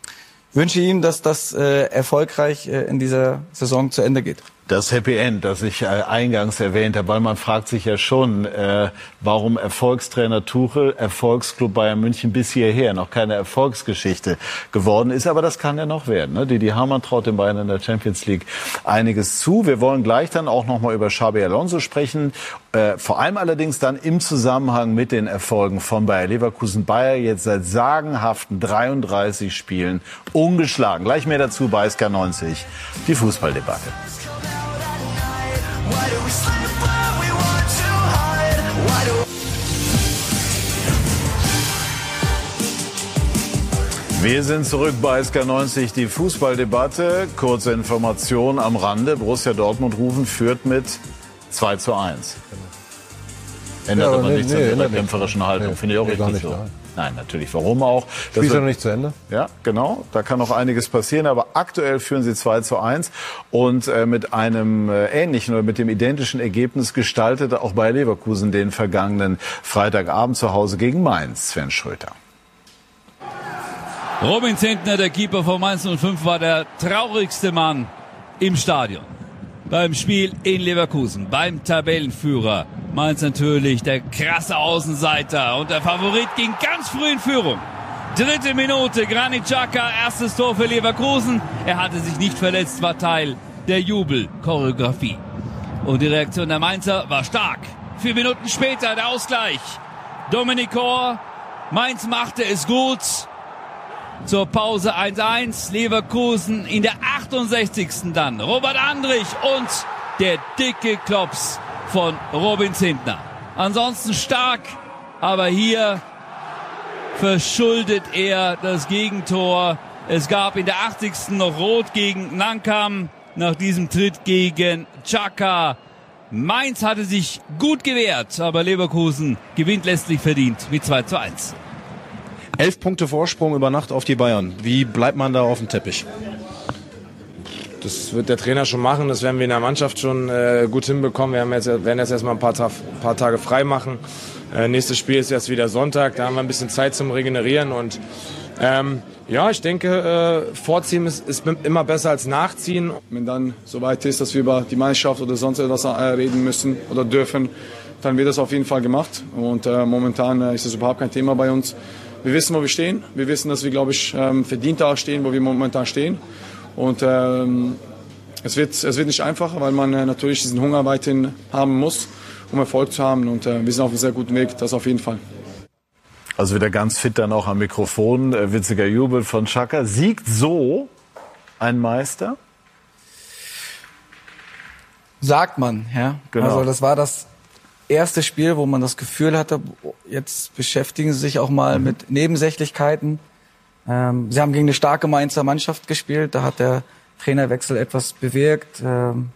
wünsche ihm, dass das äh, erfolgreich äh, in dieser Saison zu Ende geht. Das Happy End, das ich äh, eingangs erwähnt habe, weil man fragt sich ja schon, äh, warum Erfolgstrainer Tuchel, Erfolgsclub Bayern München bis hierher noch keine Erfolgsgeschichte geworden ist. Aber das kann ja noch werden. Ne? Didi Hamann traut den Bayern in der Champions League einiges zu. Wir wollen gleich dann auch noch mal über Xabi Alonso sprechen. Äh, vor allem allerdings dann im Zusammenhang mit den Erfolgen von Bayer Leverkusen. Bayer jetzt seit sagenhaften 33 Spielen ungeschlagen. Gleich mehr dazu bei SK90, die Fußballdebatte. Wir sind zurück bei SK90, die Fußballdebatte. Kurze Information am Rande. Borussia Dortmund rufen führt mit 2 zu 1. Ändert Ja, aber nee, nichts nee, an ihrer nichts. kämpferischen Haltung. Nee, Finde ich auch nee, richtig nicht, so. nein. Nein, natürlich. Warum auch? Das Spiel ist noch nicht zu Ende. ja, genau. Da kann noch einiges passieren. Aber aktuell führen sie 2 zu 1. Und äh, mit einem äh, ähnlichen oder mit dem identischen Ergebnis gestaltete auch bei Leverkusen den vergangenen Freitagabend zu Hause gegen Mainz. Sven Schröter. Robin Zentner, der Keeper von Mainz 05, war der traurigste Mann im Stadion. Beim Spiel in Leverkusen, beim Tabellenführer. Mainz natürlich der krasse Außenseiter und der Favorit ging ganz früh in Führung. Dritte Minute, Granit Xhaka, erstes Tor für Leverkusen. Er hatte sich nicht verletzt, war Teil der Jubelchoreografie. Und die Reaktion der Mainzer war stark. Vier Minuten später der Ausgleich. Dominik Kor, Mainz machte es gut. Zur Pause 1-1. Leverkusen in der 68. dann. Robert Andrich und der dicke Klops von Robin Zintner. Ansonsten stark, aber hier verschuldet er das Gegentor. Es gab in der 80. noch Rot gegen Nankam nach diesem Tritt gegen Chaka. Mainz hatte sich gut gewehrt, aber Leverkusen gewinnt letztlich verdient mit 2 zu 1. Elf Punkte Vorsprung über Nacht auf die Bayern. Wie bleibt man da auf dem Teppich? Das wird der Trainer schon machen, das werden wir in der Mannschaft schon äh, gut hinbekommen. Wir haben jetzt, werden jetzt erstmal ein paar, Ta paar Tage frei machen. Äh, nächstes Spiel ist erst wieder Sonntag, da haben wir ein bisschen Zeit zum Regenerieren. Und ähm, ja, ich denke, äh, Vorziehen ist, ist immer besser als Nachziehen. Wenn dann soweit ist, dass wir über die Mannschaft oder sonst etwas äh, reden müssen oder dürfen, dann wird das auf jeden Fall gemacht. Und äh, momentan äh, ist das überhaupt kein Thema bei uns. Wir wissen, wo wir stehen. Wir wissen, dass wir, glaube ich, ähm, verdient da stehen, wo wir momentan stehen. Und ähm, es, wird, es wird nicht einfacher, weil man äh, natürlich diesen Hunger weiterhin haben muss, um Erfolg zu haben. Und äh, wir sind auf einem sehr guten Weg, das auf jeden Fall. Also wieder ganz fit dann auch am Mikrofon. Äh, witziger Jubel von Chaka. Siegt so ein Meister? Sagt man, ja. Genau. Also das war das erste Spiel, wo man das Gefühl hatte, jetzt beschäftigen sie sich auch mal mit Nebensächlichkeiten. Ähm, sie haben gegen eine starke Mainzer Mannschaft gespielt, da hat der Trainerwechsel etwas bewirkt. Ähm,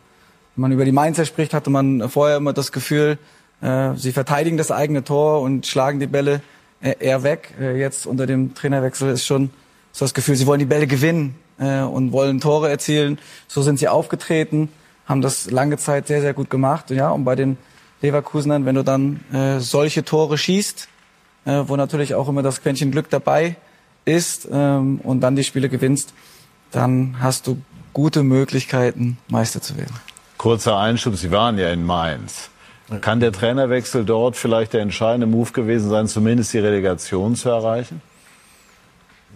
wenn man über die Mainzer spricht, hatte man vorher immer das Gefühl, äh, sie verteidigen das eigene Tor und schlagen die Bälle äh, eher weg. Äh, jetzt unter dem Trainerwechsel ist schon so das Gefühl, sie wollen die Bälle gewinnen äh, und wollen Tore erzielen. So sind sie aufgetreten, haben das lange Zeit sehr, sehr gut gemacht. Ja, und bei den Leverkusenern, wenn du dann äh, solche Tore schießt, äh, wo natürlich auch immer das Quäntchen Glück dabei ist ähm, und dann die Spiele gewinnst, dann hast du gute Möglichkeiten, Meister zu werden. Kurzer Einschub, Sie waren ja in Mainz. Kann der Trainerwechsel dort vielleicht der entscheidende Move gewesen sein, zumindest die Relegation zu erreichen?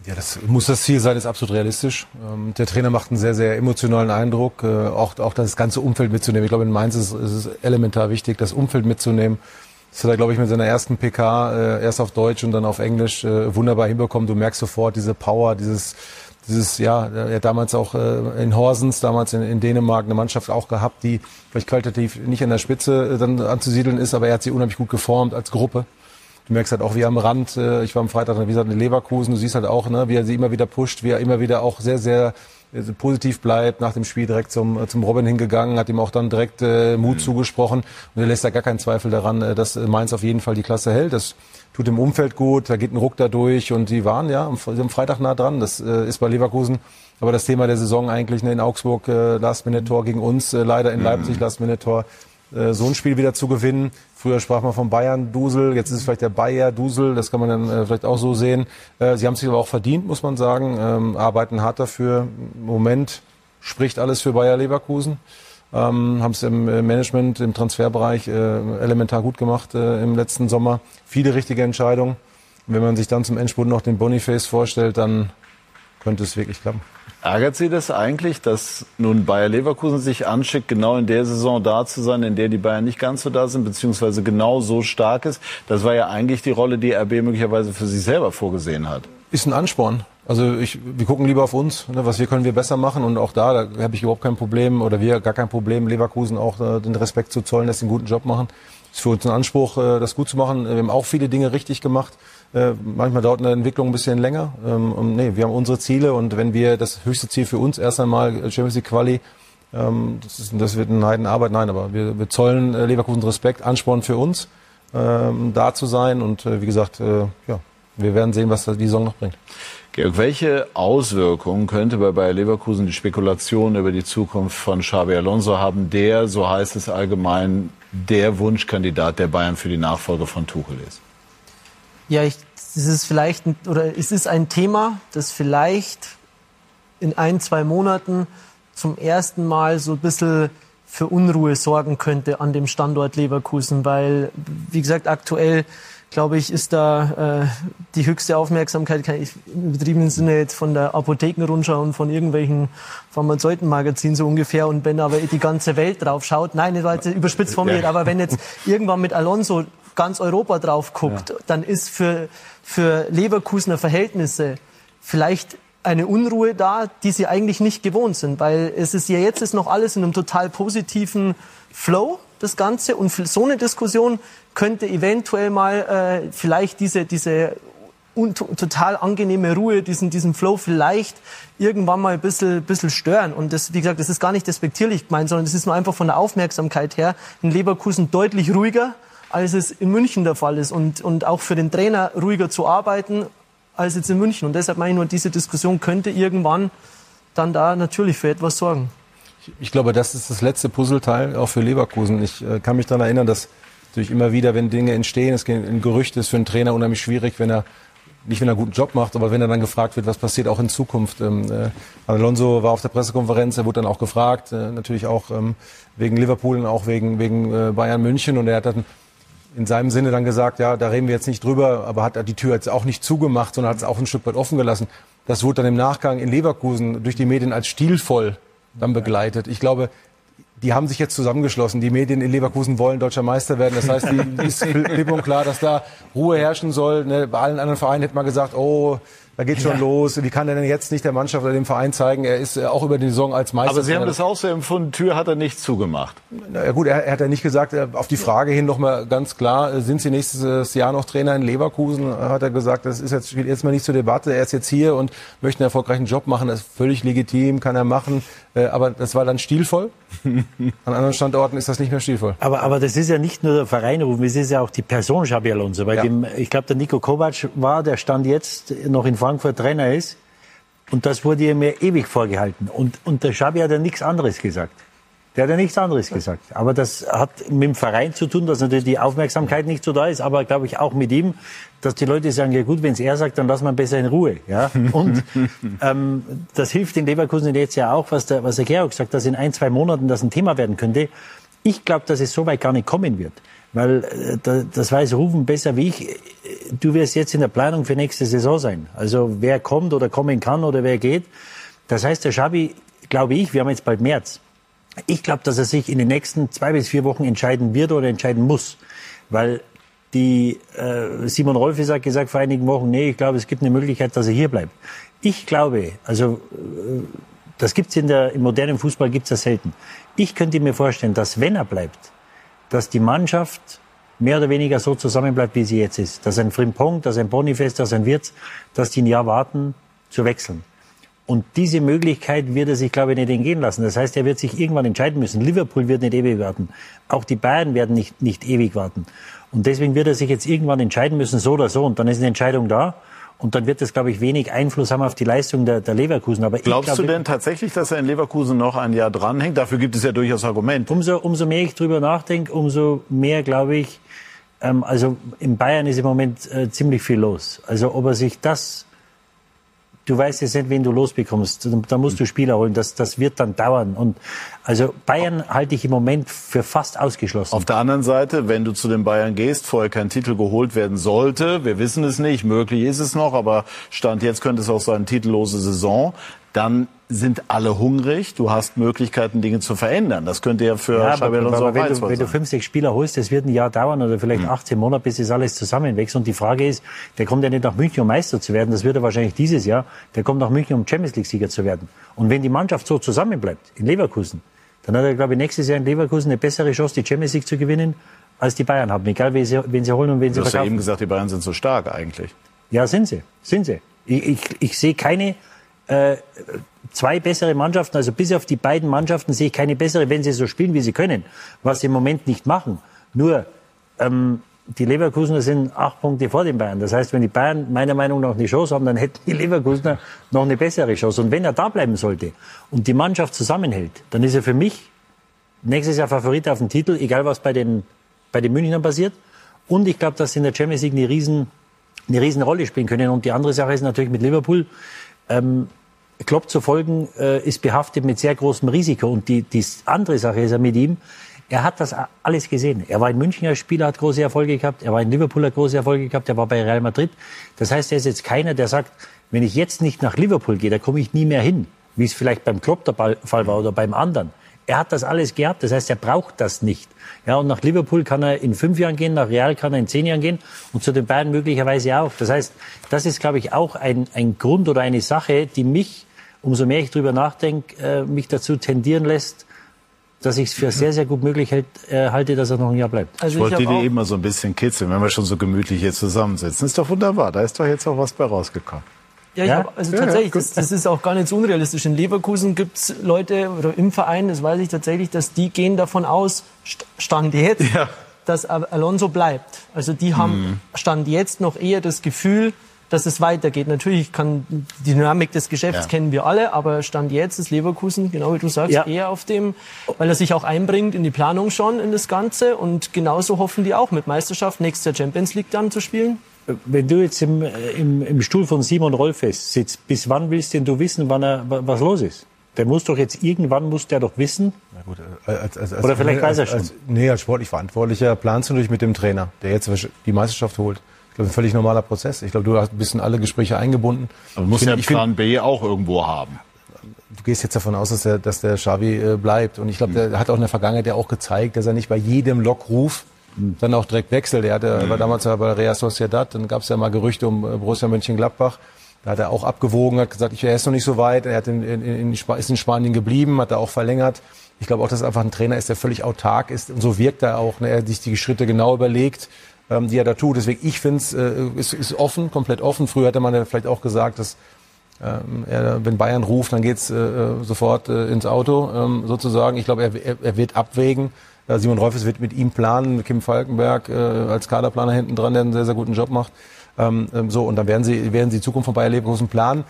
Ja, das muss das Ziel sein, ist absolut realistisch. Ähm, der Trainer macht einen sehr, sehr emotionalen Eindruck, äh, auch, auch das ganze Umfeld mitzunehmen. Ich glaube, in Mainz ist, ist es elementar wichtig, das Umfeld mitzunehmen. Das hat er, glaube ich, mit seiner ersten PK, äh, erst auf Deutsch und dann auf Englisch, äh, wunderbar hinbekommen. Du merkst sofort diese Power, dieses, dieses, ja, er hat damals auch in Horsens, damals in, in Dänemark, eine Mannschaft auch gehabt, die vielleicht qualitativ nicht an der Spitze dann anzusiedeln ist, aber er hat sie unheimlich gut geformt als Gruppe. Du merkst halt auch, wie er am Rand, äh, ich war am Freitag, wie gesagt, in Leverkusen, du siehst halt auch, ne, wie er sie immer wieder pusht, wie er immer wieder auch sehr, sehr äh, positiv bleibt, nach dem Spiel direkt zum, äh, zum Robin hingegangen, hat ihm auch dann direkt äh, Mut mhm. zugesprochen und er lässt da gar keinen Zweifel daran, äh, dass Mainz auf jeden Fall die Klasse hält. Das tut dem Umfeld gut, da geht ein Ruck da durch und die waren ja am, am Freitag nah dran. Das äh, ist bei Leverkusen aber das Thema der Saison eigentlich ne, in Augsburg äh, Last-Minute-Tor gegen uns, äh, leider in mhm. Leipzig Last-Minute-Tor. Äh, so ein Spiel wieder zu gewinnen, Früher sprach man von Bayern Dusel, jetzt ist es vielleicht der Bayer Dusel, das kann man dann äh, vielleicht auch so sehen. Äh, sie haben sich aber auch verdient, muss man sagen, ähm, arbeiten hart dafür. Im Moment spricht alles für Bayer Leverkusen. Ähm, haben es im Management, im Transferbereich äh, elementar gut gemacht äh, im letzten Sommer. Viele richtige Entscheidungen. wenn man sich dann zum Endspurt noch den Boniface vorstellt, dann könnte es wirklich klappen. Ärgert Sie das eigentlich, dass nun Bayer Leverkusen sich anschickt, genau in der Saison da zu sein, in der die Bayern nicht ganz so da sind, beziehungsweise genau so stark ist? Das war ja eigentlich die Rolle, die RB möglicherweise für sich selber vorgesehen hat. Ist ein Ansporn. Also ich, wir gucken lieber auf uns, ne, was wir können wir besser machen und auch da, da habe ich überhaupt kein Problem oder wir gar kein Problem, Leverkusen auch äh, den Respekt zu zollen, dass sie einen guten Job machen. Ist für uns ein Anspruch, äh, das gut zu machen. Wir haben auch viele Dinge richtig gemacht. Äh, manchmal dauert eine Entwicklung ein bisschen länger. Ähm, und nee, wir haben unsere Ziele und wenn wir das höchste Ziel für uns erst einmal äh, Champions League Quali, ähm, das, ist, das wird eine Heidenarbeit, nein, aber wir, wir zollen äh, Leverkusen Respekt, Ansporn für uns, ähm, da zu sein und äh, wie gesagt, ja, wir werden sehen, was die Saison noch bringt. Georg, welche Auswirkungen könnte bei Bayer Leverkusen die Spekulation über die Zukunft von Xabi Alonso haben, der, so heißt es allgemein, der Wunschkandidat der Bayern für die Nachfolge von Tuchel ist? Ja, ich, es ist vielleicht oder es ist ein Thema, das vielleicht in ein, zwei Monaten zum ersten Mal so ein bisschen für Unruhe sorgen könnte an dem Standort Leverkusen, weil, wie gesagt, aktuell glaube ich, ist da äh, die höchste Aufmerksamkeit, ich im übertriebenen Sinne jetzt von der Apothekenrundschau und von irgendwelchen Pharmazeutenmagazinen so ungefähr. Und wenn aber die ganze Welt drauf schaut, nein, das war jetzt überspitzt formuliert, aber wenn jetzt irgendwann mit Alonso ganz Europa drauf guckt, ja. dann ist für, für Leverkusener Verhältnisse vielleicht eine Unruhe da, die sie eigentlich nicht gewohnt sind, weil es ist ja jetzt ist noch alles in einem total positiven Flow, das Ganze. Und so eine Diskussion könnte eventuell mal äh, vielleicht diese, diese total angenehme Ruhe, diesen, diesen Flow vielleicht irgendwann mal ein bisschen, bisschen stören. Und das, wie gesagt, das ist gar nicht despektierlich gemeint, sondern das ist nur einfach von der Aufmerksamkeit her in Leverkusen deutlich ruhiger als es in München der Fall ist und, und auch für den Trainer ruhiger zu arbeiten als jetzt in München. Und deshalb meine ich nur, diese Diskussion könnte irgendwann dann da natürlich für etwas sorgen. Ich glaube, das ist das letzte Puzzleteil auch für Leverkusen. Ich äh, kann mich daran erinnern, dass natürlich immer wieder, wenn Dinge entstehen, es ein Gerücht ist für einen Trainer unheimlich schwierig, wenn er nicht wenn er einen guten Job macht, aber wenn er dann gefragt wird, was passiert auch in Zukunft. Ähm, äh, Alonso war auf der Pressekonferenz, er wurde dann auch gefragt, äh, natürlich auch ähm, wegen Liverpool und auch wegen, wegen äh, Bayern München und er hat dann in seinem Sinne dann gesagt, ja, da reden wir jetzt nicht drüber, aber hat die Tür jetzt auch nicht zugemacht, sondern hat es auch ein Stück weit offen gelassen. Das wurde dann im Nachgang in Leverkusen durch die Medien als stilvoll dann begleitet. Ich glaube, die haben sich jetzt zusammengeschlossen. Die Medien in Leverkusen wollen deutscher Meister werden. Das heißt, die, die ist klipp und klar, dass da Ruhe herrschen soll. Ne? Bei allen anderen Vereinen hätte man gesagt, oh, Da geht schon Ja. los. Wie kann er denn jetzt nicht der Mannschaft oder dem Verein zeigen, er ist äh, auch über die Saison als Meister. Aber Sie haben das auch so empfunden, Tür hat er nicht zugemacht. Na ja gut, er, er hat ja nicht gesagt, äh, auf die Frage hin nochmal ganz klar, äh, sind Sie nächstes Jahr noch Trainer in Leverkusen? Hat er gesagt, das ist jetzt, steht jetzt mal nicht zur Debatte. Er ist jetzt hier und möchte einen erfolgreichen Job machen. Das ist völlig legitim, kann er machen. Aber das war dann stilvoll. (laughs) An anderen Standorten ist das nicht mehr stilvoll. Aber, aber das ist ja nicht nur der Verein rufen, es ist ja auch die Person Xabi Alonso. Weil Ja. dem, ich glaube, der Nico Kovac war, der stand jetzt noch in Frankfurt Trainer ist. Und das wurde ihm ja ewig vorgehalten. Und, und der Xabi hat ja nichts anderes gesagt. Der hat ja nichts anderes gesagt. Aber das hat mit dem Verein zu tun, dass natürlich die Aufmerksamkeit nicht so da ist. Aber glaube ich auch mit ihm, dass die Leute sagen, ja gut, wenn es er sagt, dann lass man besser in Ruhe. Ja? Und (laughs) ähm, das hilft den Leverkusen jetzt ja auch, was der, was der Georg sagt, dass in ein, zwei Monaten das ein Thema werden könnte. Ich glaube, dass es so weit gar nicht kommen wird. Weil äh, da- das weiß Rufen besser wie ich. Äh, Du wirst jetzt in der Planung für nächste Saison sein. Also wer kommt oder kommen kann oder wer geht. Das heißt, der Schabi, glaube ich, wir haben jetzt bald März. Ich glaube, dass er sich in den nächsten zwei bis vier Wochen entscheiden wird oder entscheiden muss. Weil die äh, Simon Rolfes hat gesagt vor einigen Wochen, nee, ich glaube, es gibt eine Möglichkeit, dass er hier bleibt. Ich glaube, also äh, das gibt's in der im modernen Fußball gibt's das selten. Ich könnte mir vorstellen, dass wenn er bleibt, dass die Mannschaft mehr oder weniger so zusammenbleibt, wie sie jetzt ist. Dass ein Frimpong, dass ein Boniface, dass ein Wirtz, dass die ein Jahr warten, zu wechseln. Und diese Möglichkeit wird er sich, glaube ich, nicht entgehen lassen. Das heißt, er wird sich irgendwann entscheiden müssen. Liverpool wird nicht ewig warten. Auch die Bayern werden nicht, nicht ewig warten. Und deswegen wird er sich jetzt irgendwann entscheiden müssen, so oder so. Und dann ist eine Entscheidung da. Und dann wird das, glaube ich, wenig Einfluss haben auf die Leistung der, der Leverkusen. Aber Glaubst ich du denn tatsächlich, dass er in Leverkusen noch ein Jahr dranhängt? Dafür gibt es ja durchaus Argumente. Umso, umso mehr ich drüber nachdenke, umso mehr glaube ich, ähm, also in Bayern ist im Moment äh, ziemlich viel los. Also ob er sich das, du weißt jetzt nicht, wen du losbekommst, da- musst du Spieler holen, das, das wird dann dauern. Und also Bayern halte ich im Moment für fast ausgeschlossen. Auf der anderen Seite, wenn du zu den Bayern gehst, vorher kein Titel geholt werden sollte, wir wissen es nicht, möglich ist es noch, aber Stand jetzt könnte es auch sein, titellose Saison, dann sind alle hungrig, du hast Möglichkeiten, Dinge zu verändern. Das könnte ja für Ja, Xabi aber, Alonso aber auch wenn, du, wenn du sein. fünf, sechs Spieler holst, das wird ein Jahr dauern oder vielleicht 18 Monate, bis das alles zusammenwächst. Und die Frage ist, der kommt ja nicht nach München, um Meister zu werden, das wird er wahrscheinlich dieses Jahr. Der kommt nach München, um Champions League-Sieger zu werden. Und wenn die Mannschaft so zusammenbleibt, in Leverkusen, dann hat er, glaube ich, nächstes Jahr in Leverkusen eine bessere Chance, die Champions League zu gewinnen, als die Bayern haben. Egal, wen sie, wen sie holen und wen sie Du hast ja verkaufen. eben gesagt, die Bayern sind so stark eigentlich. Ja, sind sie. Sind sie. Ich, ich, ich sehe keine äh, zwei bessere Mannschaften, also bis auf die beiden Mannschaften sehe ich keine bessere, wenn sie so spielen, wie sie können, was sie im Moment nicht machen. Nur, ähm, die Leverkusener sind acht Punkte vor den Bayern. Das heißt, wenn die Bayern meiner Meinung nach eine Chance haben, dann hätten die Leverkusener noch eine bessere Chance. Und wenn er da bleiben sollte und die Mannschaft zusammenhält, dann ist er für mich nächstes Jahr Favorit auf den Titel, egal was bei den, bei den Münchnern passiert. Und ich glaube, dass sie in der Champions League eine riesen, eine riesen Rolle spielen können. Und die andere Sache ist natürlich mit Liverpool, ähm, Klopp zu folgen, äh, ist behaftet mit sehr großem Risiko. Und die, die andere Sache ist ja mit ihm, er hat das alles gesehen. Er war in München als Spieler, hat große Erfolge gehabt. Er war in Liverpool, hat große Erfolge gehabt. Er war bei Real Madrid. Das heißt, er ist jetzt keiner, der sagt, wenn ich jetzt nicht nach Liverpool gehe, da komme ich nie mehr hin. Wie es vielleicht beim Klopp der Fall war oder beim anderen. Er hat das alles gehabt. Das heißt, er braucht das nicht. Ja, und nach Liverpool kann er in fünf Jahren gehen, nach Real kann er in zehn Jahren gehen und zu den Bayern möglicherweise auch. Das heißt, das ist, glaube ich, auch ein, ein Grund oder eine Sache, die mich, umso mehr ich drüber nachdenke, äh, mich dazu tendieren lässt, dass ich es für sehr, sehr gut möglich hält, äh, halte, dass er noch ein Jahr bleibt. ich wollte die eben mal so ein bisschen kitzeln, wenn wir schon so gemütlich hier zusammensitzen. Ist doch wunderbar, da ist doch jetzt auch was bei rausgekommen. Ja, ich Ja? Hab, also Ja, ja, tatsächlich, das, das ist auch gar nicht so unrealistisch. In Leverkusen gibt's Leute oder im Verein, das weiß ich tatsächlich, dass die gehen davon aus, St- Stand jetzt, dass Al- Alonso bleibt. Also die haben Mhm. Stand jetzt noch eher das Gefühl, dass es weitergeht. Natürlich kann die Dynamik des Geschäfts Ja. kennen wir alle, aber Stand jetzt ist Leverkusen, genau wie du sagst, Ja. eher auf dem, weil er sich auch einbringt in die Planung schon in das Ganze und genauso hoffen die auch mit Meisterschaft nächstes Jahr Champions League dann zu spielen. Wenn du jetzt im, äh, im, im Stuhl von Simon Rolfes sitzt, bis wann willst denn du wissen, wann er, wa- was los ist? Der muss doch jetzt irgendwann muss der doch wissen. Als, als, als, Oder vielleicht weiß er schon. Als, nee, als sportlich Verantwortlicher planst du natürlich mit dem Trainer, der jetzt die Meisterschaft holt. Ich glaube, ein völlig normaler Prozess. Ich glaube, du hast- bist in alle Gespräche eingebunden. Aber du musst Ich ja find- Plan B auch irgendwo haben. du gehst jetzt davon aus, dass der, dass der Xavi äh, bleibt. Und ich glaube, der hat auch in der Vergangenheit ja auch gezeigt, dass er nicht bei jedem Lockruf dann auch direkt wechselt. Er hatte, war damals bei Real Sociedad, dann gab es ja mal Gerüchte um äh, Borussia Mönchengladbach. Da hat er auch abgewogen, hat gesagt, ich, er ist noch nicht so weit. Er hat in, in, in, ist in Spanien geblieben, hat er auch verlängert. Ich glaube auch, dass er einfach ein Trainer ist, der völlig autark ist. Und so wirkt er auch. Ne? Er sich die Schritte genau überlegt, ähm, die er da tut. Deswegen, ich finde es äh, ist, ist offen, komplett offen. Früher hätte man ja vielleicht auch gesagt, dass ähm, er, wenn Bayern ruft, dann geht's äh, äh, sofort äh, ins Auto ähm, sozusagen. Ich glaube, er, er, er wird abwägen. Äh, Simon Rolfes wird mit ihm planen, Kim Falkenberg äh, als Kaderplaner hinten dran, der einen sehr, sehr guten Job macht. Ähm, ähm, so, und dann werden sie, werden sie die Zukunft von Bayer Leverkusen planen.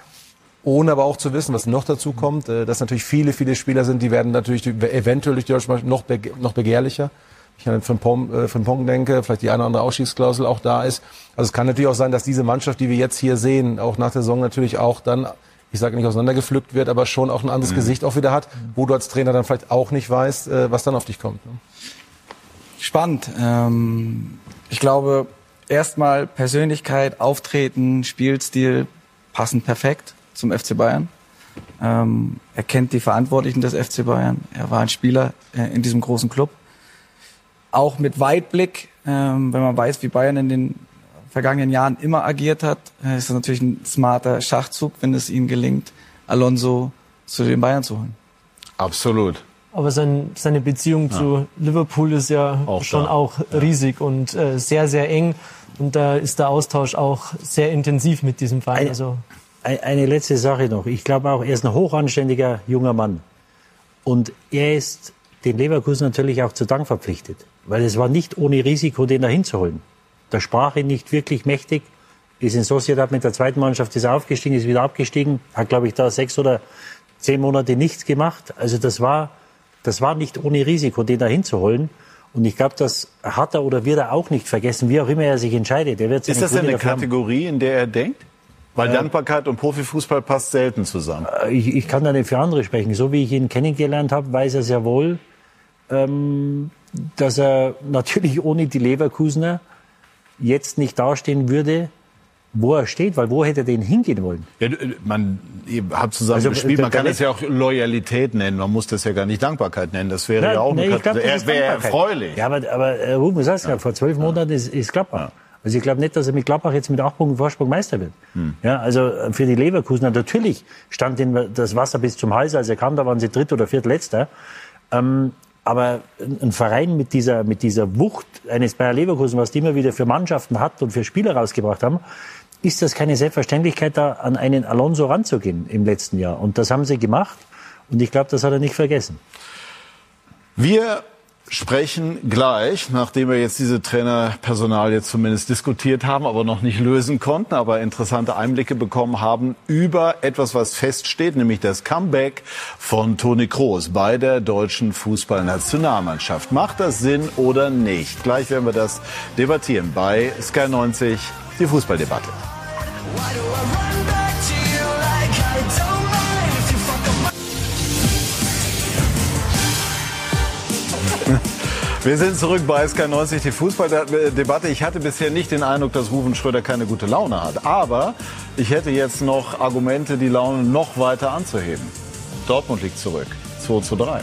Ohne aber auch zu wissen, was noch dazu kommt, äh, dass natürlich viele, viele Spieler sind, die werden natürlich eventuell durch die deutsche noch, bege noch begehrlicher. Ich an Frimpong, äh, Frimpong denke, vielleicht die eine oder andere Ausstiegsklausel auch da ist. Also es kann natürlich auch sein, dass diese Mannschaft, die wir jetzt hier sehen, auch nach der Saison natürlich auch dann, ich sage nicht auseinandergepflückt wird, aber schon auch ein anderes mhm. Gesicht auch wieder hat, wo du als Trainer dann vielleicht auch nicht weißt, äh, was dann auf dich kommt. Ne? Spannend. Ähm, ich glaube, erstmal Persönlichkeit, Auftreten, Spielstil passen perfekt zum FC Bayern. Ähm, er kennt die Verantwortlichen des FC Bayern. Er war ein Spieler äh, in diesem großen Club. Auch mit Weitblick, ähm, wenn man weiß, wie Bayern in den vergangenen Jahren immer agiert hat, äh, ist das natürlich ein smarter Schachzug, wenn es ihnen gelingt, Alonso zu den Bayern zu holen. Absolut. Aber sein, seine Beziehung ja. zu Liverpool ist ja auch schon da. auch riesig ja. und äh, sehr, sehr eng. Und da ist der Austausch auch sehr intensiv mit diesem Verein. Eine, also eine letzte Sache noch. Ich glaube auch, er ist ein hochanständiger junger Mann. Und er ist den Leverkusen natürlich auch zu Dank verpflichtet. Weil es war nicht ohne Risiko, den da hinzuholen. Der Sprache nicht wirklich mächtig. Ist in Sociedad mit der zweiten Mannschaft ist aufgestiegen, ist wieder abgestiegen. Hat, glaube ich, da sechs oder zehn Monate nichts gemacht. Also das war das war nicht ohne Risiko, den da hinzuholen. Und ich glaube, das hat er oder wird er auch nicht vergessen, wie auch immer er sich entscheidet. Er wird Ist das eine Kategorie, in der er denkt? Weil ja. Dankbarkeit und Profifußball passt selten zusammen. Äh, ich, ich kann da nicht für andere sprechen. So wie ich ihn kennengelernt habe, weiß er sehr wohl, ähm, dass er (laughs) natürlich ohne die Leverkusener jetzt nicht dastehen würde, wo er steht, weil wo hätte er den hingehen wollen? Ja, man hat zusammen also, gespielt, man kann es ja auch Loyalität nennen, man muss das ja gar nicht Dankbarkeit nennen, das wäre Na, ja auch nee, eine glaub, er wäre erfreulich. Ja, aber, aber äh, Ruben, du sagst ja. vor zwölf Monaten ist, ist Gladbach. Ja. Also ich glaube nicht, dass er mit Gladbach jetzt mit acht Punkten Vorsprung Meister wird. Hm. Ja, also für die Leverkusener natürlich stand ihnen das Wasser bis zum Hals, als er kam, da waren sie dritt oder viertletzter. Ähm, aber ein Verein mit dieser, mit dieser Wucht eines Bayer Leverkusen, was die immer wieder für Mannschaften hat und für Spieler rausgebracht haben, ist das keine Selbstverständlichkeit, da an einen Alonso ranzugehen im letzten Jahr. Und das haben sie gemacht. Und ich glaube, das hat er nicht vergessen. Wir sprechen gleich, nachdem wir jetzt diese Trainerpersonal jetzt zumindest diskutiert haben, aber noch nicht lösen konnten, aber interessante Einblicke bekommen haben über etwas, was feststeht, nämlich das Comeback von Toni Kroos bei der deutschen Fußballnationalmannschaft. Macht das Sinn oder nicht? Gleich werden wir das debattieren bei Sky 90, die Fußballdebatte. Wir sind zurück bei SK90, die Fußballdebatte. Ich hatte bisher nicht den Eindruck, dass Ruven Schröder keine gute Laune hat. Aber ich hätte jetzt noch Argumente, die Laune noch weiter anzuheben. Dortmund liegt zurück. 2 zu 3.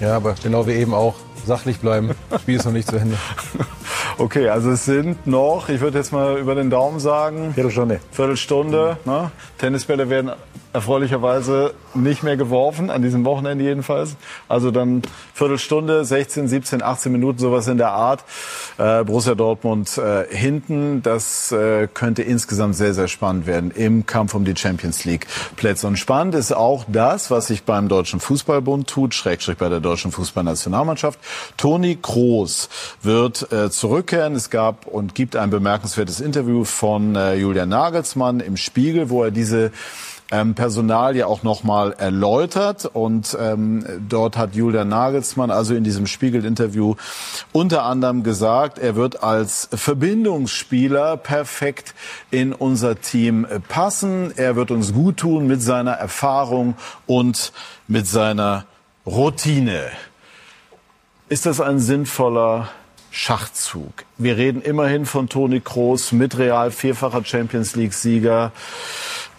Ja, aber genau wie eben auch. Sachlich bleiben. Das Spiel ist noch nicht zu Ende. (laughs) Okay, also es sind noch, ich würde jetzt mal über den Daumen sagen. Viertelstunde. Viertelstunde. Mhm. Ne? Tennisbälle werden erfreulicherweise nicht mehr geworfen, an diesem Wochenende jedenfalls. Also dann Viertelstunde, 16, 17, 18 Minuten, sowas in der Art. Äh, Borussia Dortmund äh, hinten. Das äh, könnte insgesamt sehr, sehr spannend werden im Kampf um die Champions League Plätze. Und spannend ist auch das, was sich beim Deutschen Fußballbund tut, Schrägstrich bei der Deutschen Fußballnationalmannschaft. Toni Kroos wird äh, zurückkehren. Es gab und gibt ein bemerkenswertes Interview von äh, Julian Nagelsmann im Spiegel, wo er diese ähm, Personal ja auch nochmal erläutert. Und ähm, dort hat Julian Nagelsmann also in diesem Spiegel-Interview unter anderem gesagt, er wird als Verbindungsspieler perfekt in unser Team passen. Er wird uns gut tun mit seiner Erfahrung und mit seiner Routine. Ist das ein sinnvoller Schachzug? Wir reden immerhin von Toni Kroos mit Real vierfacher Champions League Sieger.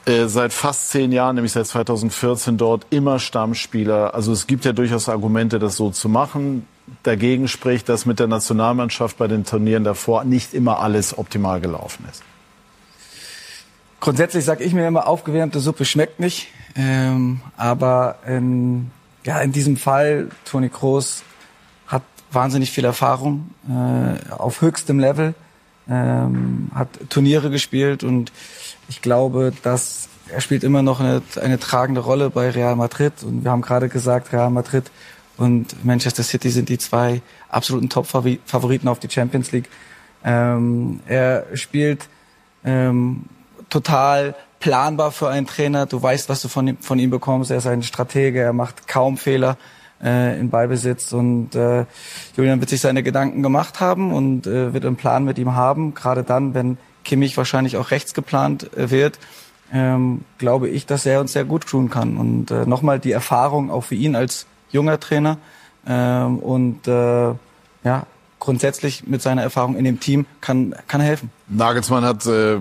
Äh, seit fast zehn Jahren, nämlich seit 2014 dort, immer Stammspieler. Also es gibt ja durchaus Argumente, das so zu machen. Dagegen spricht, dass mit der Nationalmannschaft bei den Turnieren davor nicht immer alles optimal gelaufen ist. grundsätzlich sage ich mir immer, aufgewärmte Suppe schmeckt nicht. Ähm, aber in, ja, in diesem Fall, Toni Kroos hat wahnsinnig viel Erfahrung äh, auf höchstem Level, ähm, hat Turniere gespielt und ich glaube, dass er spielt immer noch eine, eine tragende Rolle bei Real Madrid. Und wir haben gerade gesagt, Real Madrid und Manchester City sind die zwei absoluten Top-Favoriten auf die Champions League. Ähm, er spielt ähm, total planbar für einen Trainer. Du weißt, was du von ihm, von ihm bekommst. Er ist ein Stratege, er macht kaum Fehler äh, in Ballbesitz und äh, Julian wird sich seine Gedanken gemacht haben und äh, wird einen Plan mit ihm haben. Gerade dann, wenn Kimmich wahrscheinlich auch rechts geplant äh, wird, ähm, glaube ich, dass er uns sehr gut tun kann. Und äh, nochmal die Erfahrung auch für ihn als junger Trainer ähm, und äh, ja, grundsätzlich mit seiner Erfahrung in dem Team kann, kann er helfen. Nagelsmann hat äh,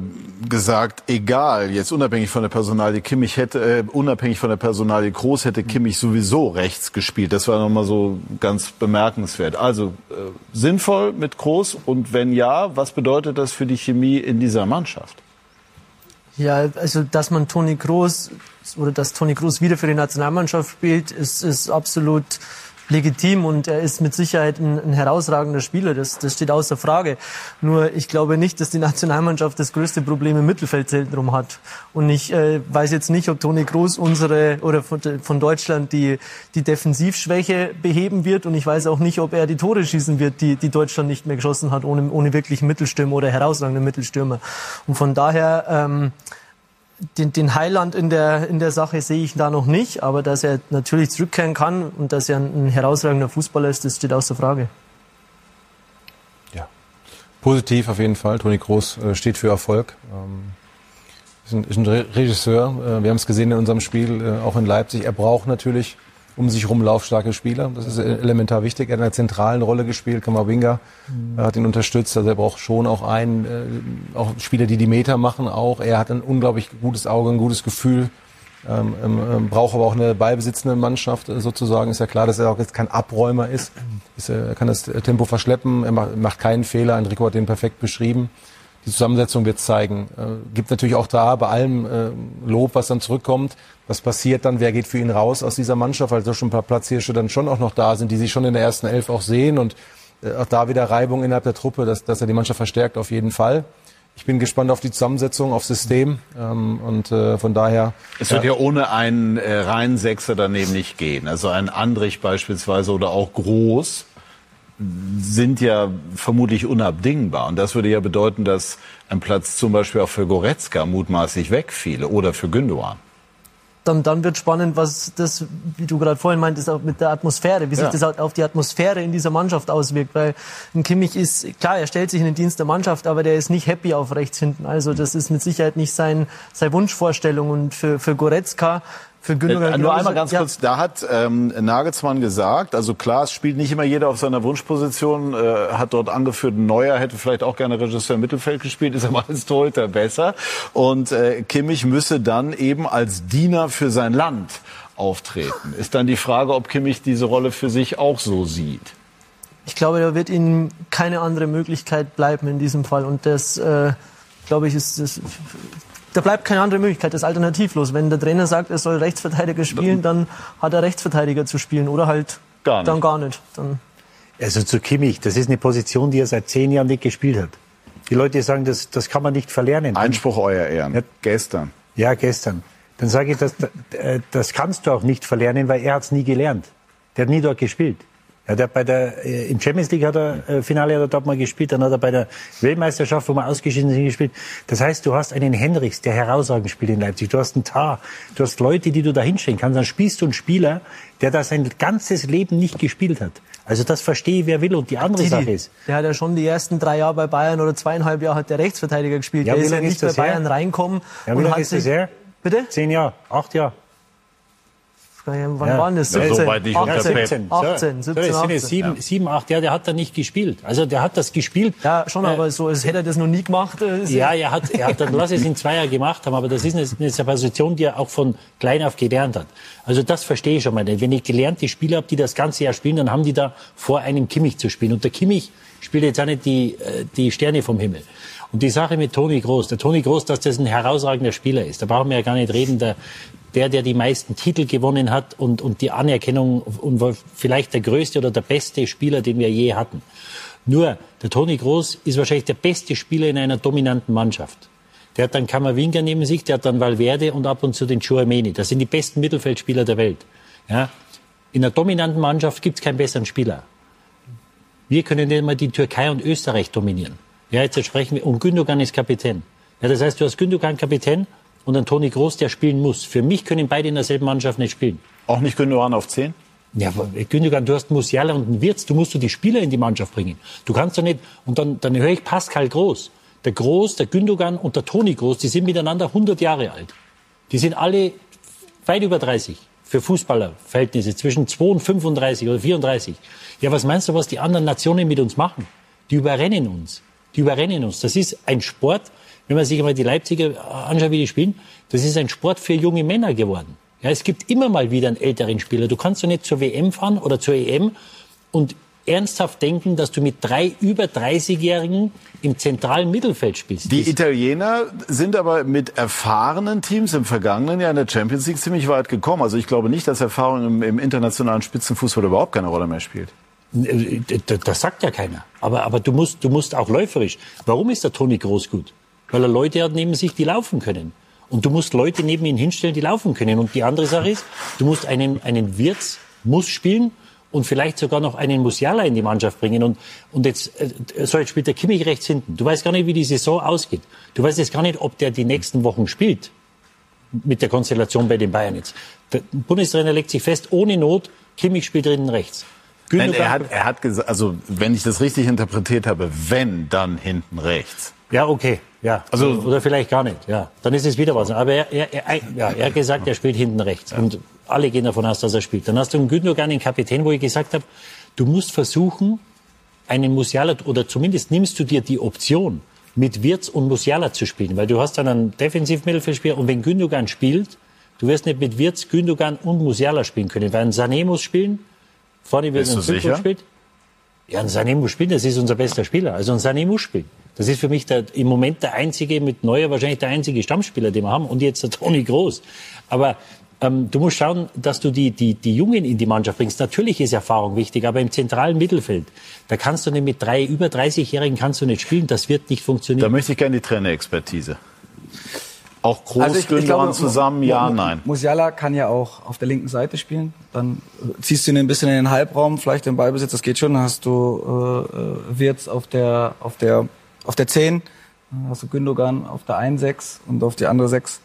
gesagt, egal, jetzt unabhängig von der Personalie Kimmich hätte, äh, unabhängig von der Personalie Groß hätte Kimmich sowieso rechts gespielt. Das war nochmal so ganz bemerkenswert. Also äh, sinnvoll mit Groß und wenn ja, was bedeutet das für die Chemie in dieser Mannschaft? Ja, also dass man Toni Kroos oder dass Toni Kroos wieder für die Nationalmannschaft spielt, ist, ist absolut legitim und er ist mit Sicherheit ein, ein, herausragender Spieler, das, das steht außer Frage. Nur ich glaube nicht, dass die Nationalmannschaft das größte Problem im Mittelfeldzentrum hat. Und ich äh, weiß jetzt nicht, ob Toni Kroos unsere oder von, von, Deutschland die, die Defensivschwäche beheben wird und ich weiß auch nicht, ob er die Tore schießen wird, die, die Deutschland nicht mehr geschossen hat, ohne, ohne wirklich Mittelstürmer oder herausragende Mittelstürmer. Und von daher ähm, den, den Heiland in der, in der Sache sehe ich da noch nicht, aber dass er natürlich zurückkehren kann und dass er ein, herausragender Fußballer ist, das steht außer Frage. Ja, positiv auf jeden Fall. Toni Groß äh, steht für Erfolg. Ähm, ist ein, ist ein Regisseur. Äh, wir haben es gesehen in unserem Spiel, äh, auch in Leipzig. Er braucht natürlich um sich rum laufstarke Spieler. Das ist elementar wichtig. Er hat eine zentralen Rolle gespielt. Kamavinga mhm. hat ihn unterstützt. Also er braucht schon auch einen, äh, auch Spieler, die die Meter machen auch. Er hat ein unglaublich gutes Auge, ein gutes Gefühl. Ähm, ähm, ähm braucht aber auch eine ballbesitzende Mannschaft äh, sozusagen. Ist ja klar, dass er auch jetzt kein Abräumer ist. ist er kann das Tempo verschleppen. Er macht, macht keinen Fehler. Enrico hat den perfekt beschrieben die Zusammensetzung wird zeigen. Äh, gibt natürlich auch da bei allem äh, Lob, was dann zurückkommt. Was passiert dann? Wer geht für ihn raus aus dieser Mannschaft? Weil da schon ein paar Platzhirsche dann schon auch noch da sind, die sich schon in der ersten Elf auch sehen und äh, auch da wieder Reibung innerhalb der Truppe, dass, dass er die Mannschaft verstärkt auf jeden Fall. Ich bin gespannt auf die Zusammensetzung, auf System ähm, und äh, von daher. Es wird ja, ja ohne einen äh, reinen Sechser daneben nicht gehen. Also ein Andrich beispielsweise oder auch Groß sind ja vermutlich unabdingbar. Und das würde ja bedeuten, dass ein Platz zum Beispiel auch für Goretzka mutmaßlich wegfiele oder für Gündogan. Dann, dann wird spannend, was das, wie du gerade vorhin meintest, auch mit der Atmosphäre, wie sich das auf die Atmosphäre in dieser Mannschaft auswirkt. Weil ein Kimmich ist, klar, er stellt sich in den Dienst der Mannschaft, aber der ist nicht happy auf rechts hinten. Also das ist mit Sicherheit nicht sein, seine Wunschvorstellung. Und für, für Goretzka für Gündogan. Äh, nur einmal ganz ja. kurz, da hat ähm, Nagelsmann gesagt, also klar, es spielt nicht immer jeder auf seiner Wunschposition, äh, hat dort angeführt, Neuer hätte vielleicht auch gerne Regisseur im Mittelfeld gespielt, ist aber als Torhüter besser. Und äh, Kimmich müsse dann eben als Diener für sein Land auftreten. Ist dann die Frage, ob Kimmich diese Rolle für sich auch so sieht. Ich glaube, da wird ihm keine andere Möglichkeit bleiben in diesem Fall. Und das, äh, glaube ich, ist das da bleibt keine andere Möglichkeit, das ist alternativlos. Wenn der Trainer sagt, er soll Rechtsverteidiger spielen, dann hat er Rechtsverteidiger zu spielen oder halt gar dann gar nicht. Dann also zu Kimmich, das ist eine Position, die er seit zehn Jahren nicht gespielt hat. Die Leute sagen, das, das kann man nicht verlernen. Einspruch, Euer Ehren. Ja, gestern. Ja, gestern. Dann sage ich, das, das kannst du auch nicht verlernen, weil er hat es nie gelernt. Der hat nie dort gespielt. Ja, der bei der, äh, im Champions League hat er, äh, Finale hat er dort mal gespielt, dann hat er bei der Weltmeisterschaft, wo wir ausgeschieden sind, gespielt. Das heißt, du hast einen Henrichs, der herausragend spielt in Leipzig. Du hast einen Tar. Du hast Leute, die du da hinstellen kannst. Dann spielst du einen Spieler, der da sein ganzes Leben nicht gespielt hat. Also das verstehe ich, wer will. Und die andere Didi, Sache ist. Der hat ja schon die ersten drei Jahre bei Bayern oder zweieinhalb Jahre hat der Rechtsverteidiger gespielt. Ja, der ist ja nicht bei Bayern her? reinkommen. Ja, wie lange ist das her? Bitte? Zehn Jahre, acht Jahre. Wann Ja. waren das? Ja, 17, so weit nicht 18, unter Pep. 18, So, 18, so, 17, das sind 18. jetzt sieben, sieben, acht Jahre, der hat da nicht gespielt. Also der hat das gespielt. Ja, schon, aber so, als hätte er das noch nie gemacht. äh, Ja, er hat, er hat dann, lass es in zwei Jahren gemacht haben, aber das ist eine, eine Position, die er auch von klein auf gelernt hat. Also das verstehe ich schon mal. nicht. Wenn ich gelernte Spieler habe, die das ganze Jahr spielen, dann haben die da vor einem Kimmich zu spielen. Und der Kimmich spielt jetzt auch nicht die, äh, die Sterne vom Himmel. Und die Sache mit Toni Groß, der Toni Groß, dass das ein herausragender Spieler ist, da brauchen wir ja gar nicht reden. Der, der, der die meisten Titel gewonnen hat und, und die Anerkennung und war vielleicht der größte oder der beste Spieler, den wir je hatten. Nur, der Toni Groß ist wahrscheinlich der beste Spieler in einer dominanten Mannschaft. Der hat dann Kammerwinger neben sich, der hat dann Valverde und ab und zu den Chouameni. Das sind die besten Mittelfeldspieler der Welt. Ja? In einer dominanten Mannschaft gibt es keinen besseren Spieler. Wir können nicht mal die Türkei und Österreich dominieren. Ja, jetzt sprechen wir, und Gündogan ist Kapitän. Ja, das heißt, du hast Gündogan Kapitän und einen Toni Groß, der spielen muss. Für mich können beide in derselben Mannschaft nicht spielen. Auch nicht Gündogan auf 10? Ja, Gündogan, du hast Musiala und einen Wirtz, du musst du die Spieler in die Mannschaft bringen. Du kannst doch nicht, und dann, dann höre ich Pascal Groß. Der Groß, der Gündogan und der Toni Groß, die sind miteinander 100 Jahre alt. Die sind alle weit über 30 für Fußballerverhältnisse, zwischen 2 und 35 oder 34. Ja, was meinst du, was die anderen Nationen mit uns machen? Die überrennen uns. Die überrennen uns. Das ist ein Sport, wenn man sich einmal die Leipziger anschaut, wie die spielen, das ist ein Sport für junge Männer geworden. Ja, es gibt immer mal wieder einen älteren Spieler. Du kannst doch nicht zur WM fahren oder zur EM und ernsthaft denken, dass du mit drei über 30-Jährigen im zentralen Mittelfeld spielst. Die Italiener sind aber mit erfahrenen Teams im vergangenen Jahr in der Champions League ziemlich weit gekommen. Also ich glaube nicht, dass Erfahrung im, im internationalen Spitzenfußball überhaupt keine Rolle mehr spielt. Das sagt ja keiner. Aber, aber du, musst, du musst auch läuferisch. Warum ist der Toni Groß gut? Weil er Leute hat neben sich, die laufen können. Und du musst Leute neben ihn hinstellen, die laufen können. Und die andere Sache ist, du musst einen, einen Wirtz muss spielen und vielleicht sogar noch einen Musiala in die Mannschaft bringen. Und, und jetzt, äh, so jetzt spielt der Kimmich rechts hinten. Du weißt gar nicht, wie die Saison ausgeht. Du weißt jetzt gar nicht, ob der die nächsten Wochen spielt. Mit der Konstellation bei den Bayern jetzt. Der Bundestrainer legt sich fest, ohne Not, Kimmich spielt drinnen rechts. Nein, er hat, er hat gesagt, also wenn ich das richtig interpretiert habe, wenn, dann hinten rechts. Ja, okay. Ja. Also- oder vielleicht gar nicht. Ja. Dann ist es wieder was. Aber er, er, er, ja, er hat gesagt, er spielt hinten rechts. Und alle gehen davon aus, dass er spielt. Dann hast du einen Gündogan, den Kapitän, wo ich gesagt habe, du musst versuchen, einen Musiala, oder zumindest nimmst du dir die Option, mit Wirtz und Musiala zu spielen. Weil du hast dann einen Defensiv-Mittelfeldspieler. Und wenn Gündogan spielt, du wirst nicht mit Wirtz, Gündogan und Musiala spielen können. Weil ein Sané muss spielen. Vorne wird ein sicher? spielt. Ja, ein Sané muss spielen, das ist unser bester Spieler. Also ein Sané muss spielen. Das ist für mich der, im Moment der einzige, mit Neuer wahrscheinlich der einzige Stammspieler, den wir haben. Und jetzt der Toni Groß. Aber ähm, du musst schauen, dass du die, die, die Jungen in die Mannschaft bringst. Natürlich ist Erfahrung wichtig, aber im zentralen Mittelfeld, da kannst du nicht mit drei über 30-Jährigen kannst du nicht spielen. Das wird nicht Da funktionieren. möchte ich gerne die Trainerexpertise. Auch Groß, Also ich- ich glaube, zusammen, ja, nein. Musiala kann ja auch auf der linken Seite spielen. Dann äh, ziehst du ihn ein bisschen in den Halbraum, vielleicht den Ballbesitz, das geht schon. Dann hast du äh, äh, Wirtz auf der auf der auf der 10, dann hast du Gündogan auf der 1-6 und auf die andere 6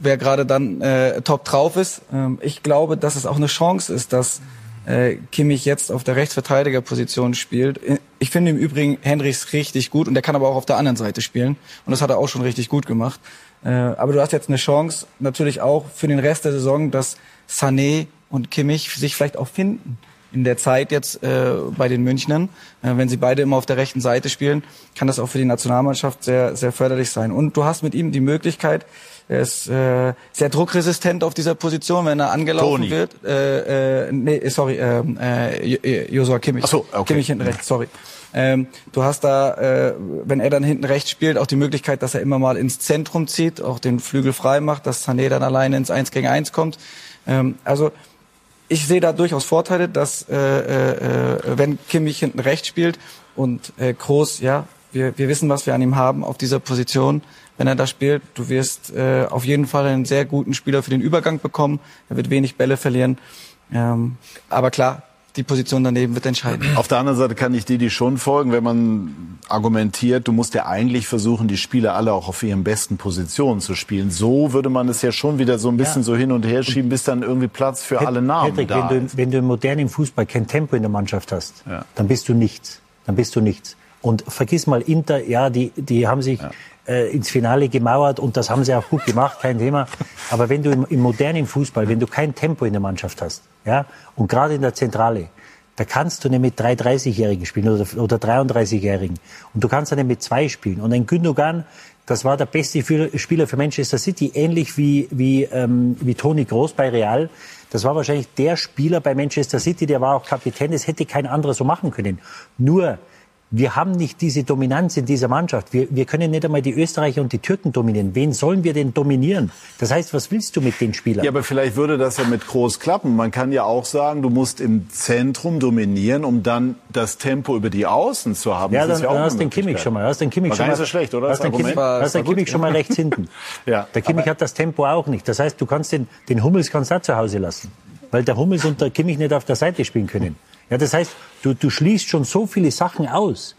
wer gerade dann äh, top drauf ist. Ähm, ich glaube, dass es auch eine Chance ist, dass äh, Kimmich jetzt auf der Rechtsverteidigerposition spielt. Ich finde im Übrigen Henrichs richtig gut und der kann aber auch auf der anderen Seite spielen. Und das hat er auch schon richtig gut gemacht. Äh, aber du hast jetzt eine Chance natürlich auch für den Rest der Saison, dass Sané und Kimmich sich vielleicht auch finden in der Zeit jetzt äh, bei den Münchnern. Äh, wenn sie beide immer auf der rechten Seite spielen, kann das auch für die Nationalmannschaft sehr, sehr förderlich sein. Und du hast mit ihm die Möglichkeit, er ist äh, sehr druckresistent auf dieser Position, wenn er angelaufen Toni. wird. Äh, äh, nee, sorry, äh, äh, Jo- Josua Kimmich. Ach so, okay. Kimmich hinten rechts, sorry. Ähm, du hast da, äh, wenn er dann hinten rechts spielt, auch die Möglichkeit, dass er immer mal ins Zentrum zieht, auch den Flügel frei macht, dass Sané dann alleine ins 1 gegen 1 kommt. Ähm, also ich sehe da durchaus Vorteile, dass äh, äh, äh, wenn Kimmich hinten rechts spielt und äh, Groß, ja, wir, wir wissen, was wir an ihm haben auf dieser Position. Wenn er da spielt, du wirst äh, auf jeden Fall einen sehr guten Spieler für den Übergang bekommen. Er wird wenig Bälle verlieren. Ähm, aber klar, die Position daneben wird entscheiden. Auf der anderen Seite kann ich Didi schon folgen, wenn man argumentiert, du musst ja eigentlich versuchen, die Spieler alle auch auf ihren besten Positionen zu spielen. So würde man es ja schon wieder so ein bisschen Ja. so hin und her schieben, bis dann irgendwie Platz für alle Namen Patrick, da wenn, ist. du, wenn du im modernen Fußball kein Tempo in der Mannschaft hast, dann bist du nichts. Dann bist du nichts. Und vergiss mal, Inter, ja, die, die haben sich äh, ins Finale gemauert und das haben sie auch gut gemacht, kein Thema. Aber wenn du im, im modernen Fußball, wenn du kein Tempo in der Mannschaft hast, ja, und gerade in der Zentrale, da kannst du nicht mit drei 30-Jährigen spielen oder, oder 33-Jährigen. Und du kannst dann nicht mit zwei spielen. Und ein Gündogan, das war der beste Spieler für Manchester City, ähnlich wie, wie, ähm, wie Toni Groß bei Real. Das war wahrscheinlich der Spieler bei Manchester City, der war auch Kapitän. Das hätte kein anderer so machen können. Nur, wir haben nicht diese Dominanz in dieser Mannschaft. Wir, wir können nicht einmal die Österreicher und die Türken dominieren. Wen sollen wir denn dominieren? Das heißt, was willst du mit den Spielern? Ja, aber vielleicht würde das ja mit Groß klappen. Man kann ja auch sagen, du musst im Zentrum dominieren, um dann das Tempo über die Außen zu haben. Ja, das dann, ist ja dann auch hast eine den Kimmich schon mal. Hast den Kimmich War schon mal, so schlecht, oder? Hast den Kimmich, Argument? hast den War Kimmich gut. schon mal rechts hinten. (laughs) Ja, Der Kimmich hat das Tempo auch nicht. Das heißt, du kannst den, den Hummels kannst du zu Hause lassen. Weil der Hummels und der Kimmich nicht auf der Seite spielen können. Ja, das heißt, du, du schließt schon so viele Sachen aus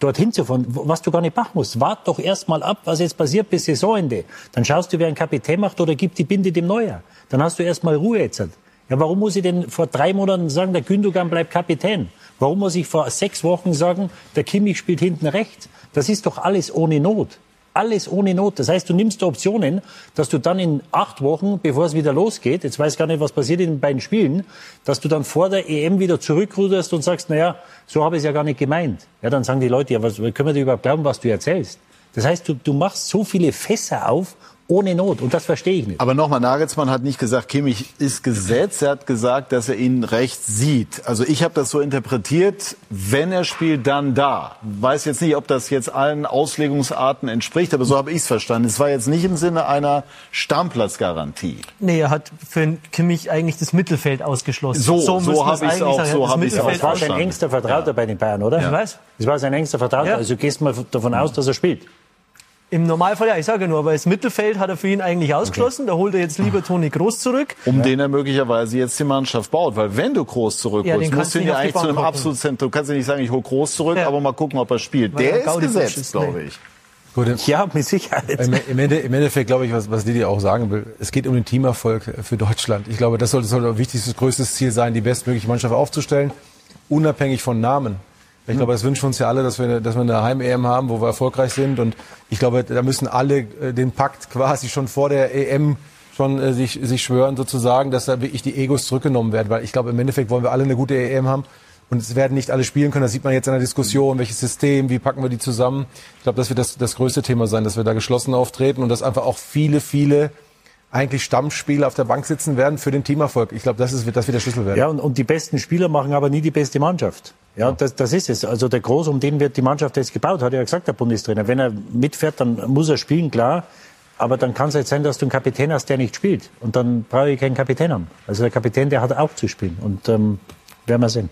dorthin zu fahren, was du gar nicht machen musst. Wart doch erst mal ab, was jetzt passiert bis Saisonende. Dann schaust du, wer ein Kapitän macht oder gibt die Binde dem Neuer. Dann hast du erst mal Ruhe jetzt. Ja, warum muss ich denn vor drei Monaten sagen, der Gündogan bleibt Kapitän? Warum muss ich vor sechs Wochen sagen, der Kimmich spielt hinten rechts? Das ist doch alles ohne Not. Alles ohne Not. Das heißt, du nimmst Optionen, dass du dann in acht Wochen, bevor es wieder losgeht, jetzt weiß ich gar nicht, was passiert in den beiden Spielen, dass du dann vor der EM wieder zurückruderst und sagst, naja, so habe ich es ja gar nicht gemeint. Ja, dann sagen die Leute, ja, was können wir dir überhaupt glauben, was du erzählst? Das heißt, du, du machst so viele Fässer auf, ohne Not. Und das verstehe ich nicht. Aber nochmal, Nagelsmann hat nicht gesagt, Kimmich ist gesetzt. Er hat gesagt, dass er ihn rechts sieht. Also ich habe das so interpretiert, wenn er spielt, dann da. Weiß jetzt nicht, ob das jetzt allen Auslegungsarten entspricht, aber so habe ich es verstanden. Es war jetzt nicht im Sinne einer Stammplatzgarantie. Nee, er hat für Kimmich eigentlich das Mittelfeld ausgeschlossen. So, so müssen wir hab es auch- so Er hab das ich's auch Mittelfeld Das war sein verstanden. engster Vertrauter bei den Bayern, oder? Ich weiß. Das war sein engster Vertrauter. Ja. Also gehst mal davon aus, dass er spielt. Im Normalfall, ja, ich sage ja nur, aber das Mittelfeld hat er für ihn eigentlich ausgeschlossen. Da holt er jetzt lieber Toni Groß zurück. Um den er möglicherweise jetzt die Mannschaft baut. Weil wenn du Groß Ja, zurückholst, den musst kannst du ihn nicht ja eigentlich zu einem. Absolutzentrum. Du kannst ja nicht sagen, ich hole Groß zurück, Ja. aber mal gucken, ob er spielt. Weil Der er ist Gaudi gesetzt, ist, glaube ich. Gut, im, Ja, mit Sicherheit. im, Ende, Im Endeffekt glaube ich, was, was Didi auch sagen will, es geht um den Teamerfolg für Deutschland. Ich glaube, das sollte, sollte ein wichtigstes, größtes Ziel sein, die bestmögliche Mannschaft aufzustellen, unabhängig von Namen. Ich glaube, das wünschen wir uns ja alle, dass wir, dass wir eine Heim-EM haben, wo wir erfolgreich sind. Und ich glaube, da müssen alle äh, den Pakt quasi schon vor der EM schon äh, sich, sich schwören, sozusagen, dass da wirklich die Egos zurückgenommen werden. Weil ich glaube, im Endeffekt wollen wir alle eine gute EM haben. Und es werden nicht alle spielen können. Das sieht man jetzt in der Diskussion. Welches System? Wie packen wir die zusammen? Ich glaube, das wird das, das größte Thema sein, dass wir da geschlossen auftreten und dass einfach auch viele, viele eigentlich Stammspieler auf der Bank sitzen werden für den Teamerfolg. Ich glaube, das, ist, das wird der Schlüssel werden. Ja, und, und die besten Spieler machen aber nie die beste Mannschaft. Ja, das, das ist es. Also der Groß, um den wird die Mannschaft jetzt gebaut, hat ja gesagt, der Bundestrainer. Wenn er mitfährt, dann muss er spielen, klar. Aber dann kann es jetzt sein, dass du einen Kapitän hast, der nicht spielt. Und dann brauche ich keinen Kapitän haben. Also der Kapitän, der hat auch zu spielen. Und ähm, werden wir sehen.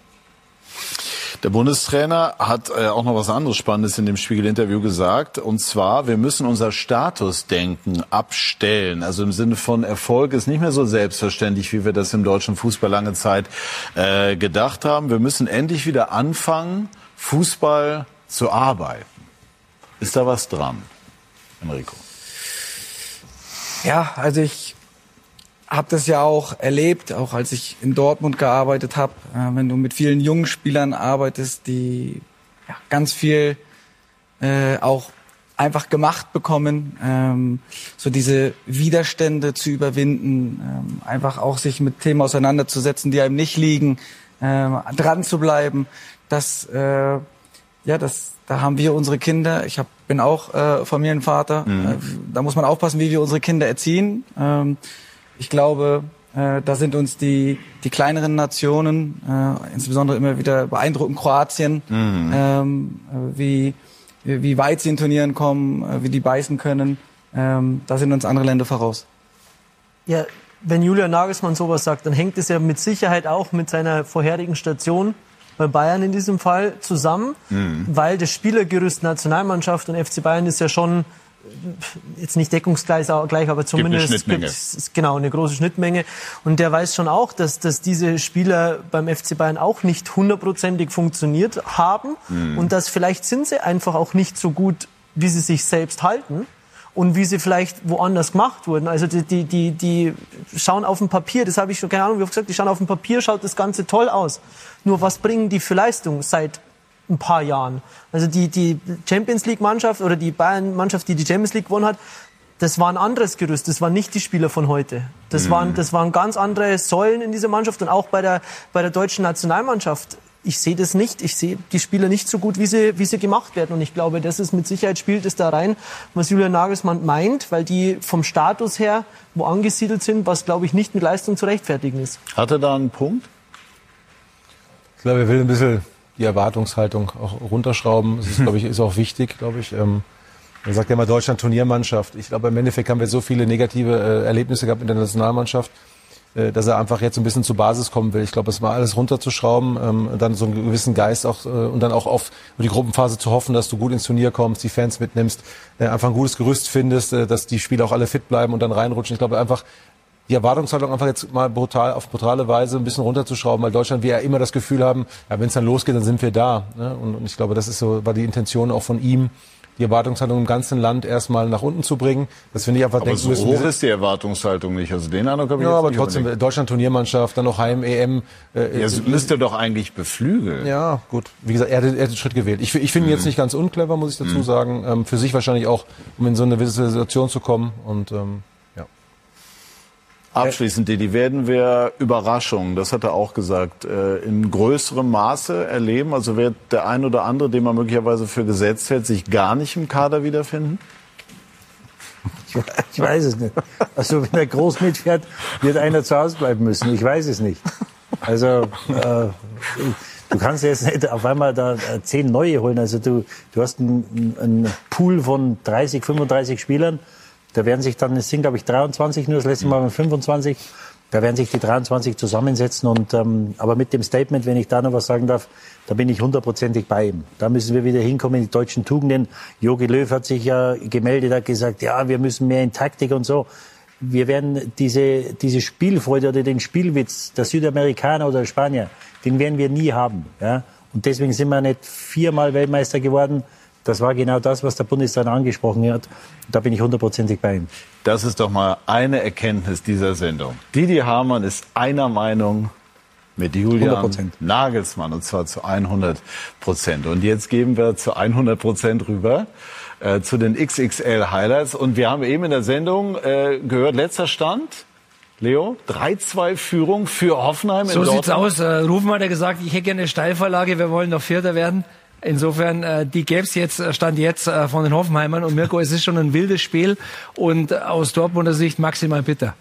Der Bundestrainer hat äh, auch noch was anderes Spannendes in dem Spiegel-Interview gesagt. Und zwar, wir müssen unser Statusdenken abstellen. Also im Sinne von Erfolg ist nicht mehr so selbstverständlich, wie wir das im deutschen Fußball lange Zeit äh, gedacht haben. Wir müssen endlich wieder anfangen, Fußball zu arbeiten. Ist da was dran, Enrico? Ja, also ich habe das ja auch erlebt, auch als ich in Dortmund gearbeitet habe. Äh, wenn du mit vielen jungen Spielern arbeitest, die ja, ganz viel äh, auch einfach gemacht bekommen, ähm, so diese Widerstände zu überwinden, ähm, einfach auch sich mit Themen auseinanderzusetzen, die einem nicht liegen, ähm, dran zu bleiben. Das, äh, ja, das, da haben wir unsere Kinder. Ich hab, bin auch äh, Familienvater. Äh, da muss man aufpassen, wie wir unsere Kinder erziehen. Ähm, ich glaube, äh, da sind uns die, die kleineren Nationen, äh, insbesondere immer wieder beeindruckend Kroatien, ähm, äh, wie, wie weit sie in Turnieren kommen, äh, wie die beißen können. Ähm, da sind uns andere Länder voraus. Ja, wenn Julian Nagelsmann sowas sagt, dann hängt es ja mit Sicherheit auch mit seiner vorherigen Station bei Bayern in diesem Fall zusammen, weil das Spielergerüst Nationalmannschaft und FC Bayern ist ja schon äh, jetzt nicht deckungsgleich, gleich, aber zumindest gibt's- ist genau eine große Schnittmenge. Und der weiß schon auch, dass, dass diese Spieler beim FC Bayern auch nicht hundertprozentig funktioniert haben und dass vielleicht sind sie einfach auch nicht so gut, wie sie sich selbst halten und wie sie vielleicht woanders gemacht wurden. Also die, die, die, die schauen auf dem Papier, das habe ich schon, keine Ahnung, wie oft gesagt, die schauen auf dem Papier, schaut das Ganze toll aus. Nur was bringen die für Leistung seit ein paar Jahren. Also die, die Champions League-Mannschaft oder die Bayern-Mannschaft, die die Champions League gewonnen hat, das war ein anderes Gerüst, das waren nicht die Spieler von heute. Das, mhm. waren, das waren ganz andere Säulen in dieser Mannschaft und auch bei der, bei der deutschen Nationalmannschaft. Ich sehe das nicht. Ich sehe die Spieler nicht so gut, wie sie, wie sie gemacht werden. Und ich glaube, das ist mit Sicherheit spielt es da rein, was Julian Nagelsmann meint, weil die vom Status her wo angesiedelt sind, was, glaube ich, nicht mit Leistung zu rechtfertigen ist. Hat er da einen Punkt? Ich glaube, er will ein bisschen die Erwartungshaltung auch runterschrauben. Das ist, glaube ich, ist auch wichtig, glaube ich. Ähm, man sagt ja immer Deutschland Turniermannschaft. Ich glaube, im Endeffekt haben wir so viele negative äh, Erlebnisse gehabt mit der Nationalmannschaft, äh, dass er einfach jetzt ein bisschen zur Basis kommen will. Ich glaube, es mal alles runterzuschrauben, ähm, dann so einen gewissen Geist auch äh, und dann auch auf die Gruppenphase zu hoffen, dass du gut ins Turnier kommst, die Fans mitnimmst, äh, einfach ein gutes Gerüst findest, äh, dass die Spieler auch alle fit bleiben und dann reinrutschen. Ich glaube einfach, die Erwartungshaltung einfach jetzt mal brutal, auf brutale Weise ein bisschen runterzuschrauben, weil Deutschland wir ja immer das Gefühl haben, ja, wenn es dann losgeht, dann sind wir da. Ne? Und, und, ich glaube, das ist so, war die Intention auch von ihm, die Erwartungshaltung im ganzen Land erstmal nach unten zu bringen. Das finde ich einfach aber denken so müssen. hoch ist die Erwartungshaltung nicht. Also den Eindruck habe ich Ja, jetzt aber nicht trotzdem, unbedingt. Deutschland Turniermannschaft, dann noch Heim, EM. Äh, Ja, es müsste doch eigentlich beflügeln. Ja, gut. Wie gesagt, er hat, er hat den Schritt gewählt. Ich, ich finde ihn jetzt nicht ganz unclever, muss ich dazu Mhm. sagen. Ähm, für sich wahrscheinlich auch, um in so eine Situation zu kommen. Und ähm. Abschließend, Didi, werden wir Überraschungen, das hat er auch gesagt, äh, in größerem Maße erleben? Also wird der ein oder andere, den man möglicherweise für gesetzt hält, sich gar nicht im Kader wiederfinden? Ich weiß es nicht. Also wenn er groß mitfährt, wird einer zu Hause bleiben müssen. Ich weiß es nicht. Also äh, du kannst jetzt nicht auf einmal da äh, zehn neue holen. Also du, du hast einen Pool von 30, 35 Spielern. Da werden sich dann, es sind glaube ich 23 nur, das letzte Mal waren 25. Da werden sich die 23 zusammensetzen und ähm, aber mit dem Statement, wenn ich da noch was sagen darf, da bin ich hundertprozentig bei ihm. Da müssen wir wieder hinkommen, die deutschen Tugenden. Jogi Löw hat sich ja gemeldet, hat gesagt, ja, wir müssen mehr in Taktik und so. Wir werden diese, diese Spielfreude oder den Spielwitz der Südamerikaner oder der Spanier, den werden wir nie haben. Ja? Und deswegen sind wir nicht viermal Weltmeister geworden. Das war genau das, was der Bundestrainer angesprochen hat. Da bin ich hundertprozentig bei ihm. Das ist doch mal eine Erkenntnis dieser Sendung. Didi Hamann ist einer Meinung mit Julian 100%. Nagelsmann und zwar zu 100 Prozent. Und jetzt geben wir zu 100 Prozent rüber äh, zu den XXL Highlights. Und wir haben eben in der Sendung äh, gehört, letzter Stand. Leo, 3-2 Führung für Hoffenheim So in sieht's Dortmund. aus. Äh, Rufen hat ja gesagt, ich hätte gerne eine Steilvorlage, wir wollen noch Vierter werden. Insofern, äh, die gäb's jetzt, äh, stand jetzt äh, von den Hoffenheimern. Und Mirko, es ist schon ein wildes Spiel und aus Dortmunder Sicht maximal bitter.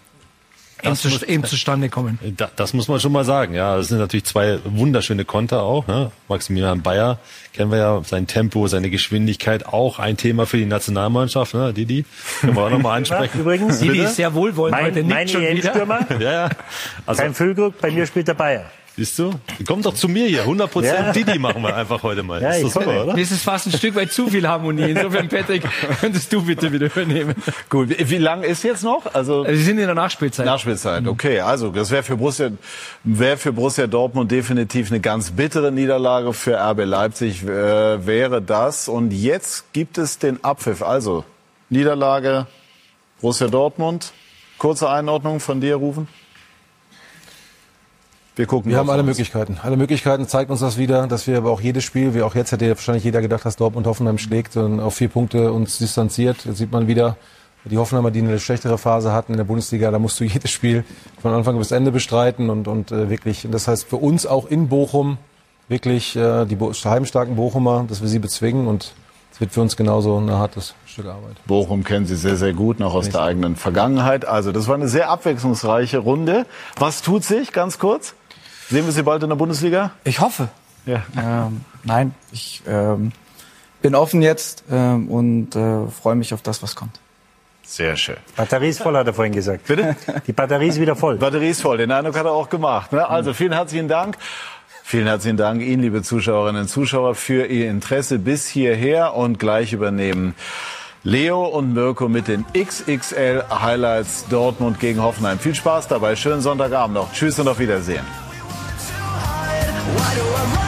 Eben, Das zu, muss- eben zustande kommen. Da, das muss man schon mal sagen. Ja, das sind natürlich zwei wunderschöne Konter auch. Ne? Maximilian Bayer kennen wir ja, sein Tempo, seine Geschwindigkeit, auch ein Thema für die Nationalmannschaft. Ne? Didi, können wir auch nochmal ansprechen. Übrigens, Didi ist sehr wohlwollend Mein- heute, nickt mein schon wieder. Ja, (laughs) ja. Also, Kein Füllkrug, bei mir spielt der Bayer. Siehst du? Komm doch zu mir hier. 100% Ja. Didi machen wir einfach heute mal. Ja, ist doch super, oder? Das ist fast ein Stück weit zu viel Harmonie. Insofern, Patrick, könntest du bitte wieder übernehmen. Gut, wie, wie lang ist jetzt noch? Also Sie sind in der Nachspielzeit. Nachspielzeit, okay. Also das wäre für Borussia, wäre für Borussia Dortmund definitiv eine ganz bittere Niederlage. Für RB Leipzig äh, wäre das. Und jetzt gibt es den Abpfiff. Also Niederlage Borussia Dortmund. Kurze Einordnung von dir, Rufen. Wir gucken. Wir haben alle aus. Möglichkeiten. Alle Möglichkeiten zeigt uns das wieder, dass wir aber auch jedes Spiel, wie auch jetzt hätte wahrscheinlich jeder gedacht, dass Dortmund Hoffenheim schlägt und auf vier Punkte uns distanziert. Jetzt sieht man wieder, die Hoffenheimer, die eine schlechtere Phase hatten in der Bundesliga, da musst du (laughs) jedes Spiel von Anfang bis Ende bestreiten und, und äh, wirklich, und das heißt für uns auch in Bochum wirklich äh, die Bo heimstarken Bochumer, dass wir sie bezwingen und es wird für uns genauso ein hartes Stück Arbeit. Bochum kennen Sie sehr, sehr gut, noch aus der eigenen Vergangenheit. Also das war eine sehr abwechslungsreiche Runde. Was tut sich, ganz kurz? Sehen wir Sie bald in der Bundesliga? Ich hoffe. Ja. Ähm, nein, ich ähm, bin offen jetzt ähm, und äh, freue mich auf das, was kommt. Sehr schön. Batterie ist voll, hat er vorhin gesagt. Bitte? Die Batterie ist wieder voll. Batterie ist voll, den Eindruck hat er auch gemacht. Ne? Also vielen herzlichen Dank. Vielen herzlichen Dank Ihnen, liebe Zuschauerinnen und Zuschauer, für Ihr Interesse bis hierher und gleich übernehmen Leo und Mirko mit den XXL Highlights Dortmund gegen Hoffenheim. Viel Spaß dabei, schönen Sonntagabend noch. Tschüss und auf Wiedersehen. Why do I run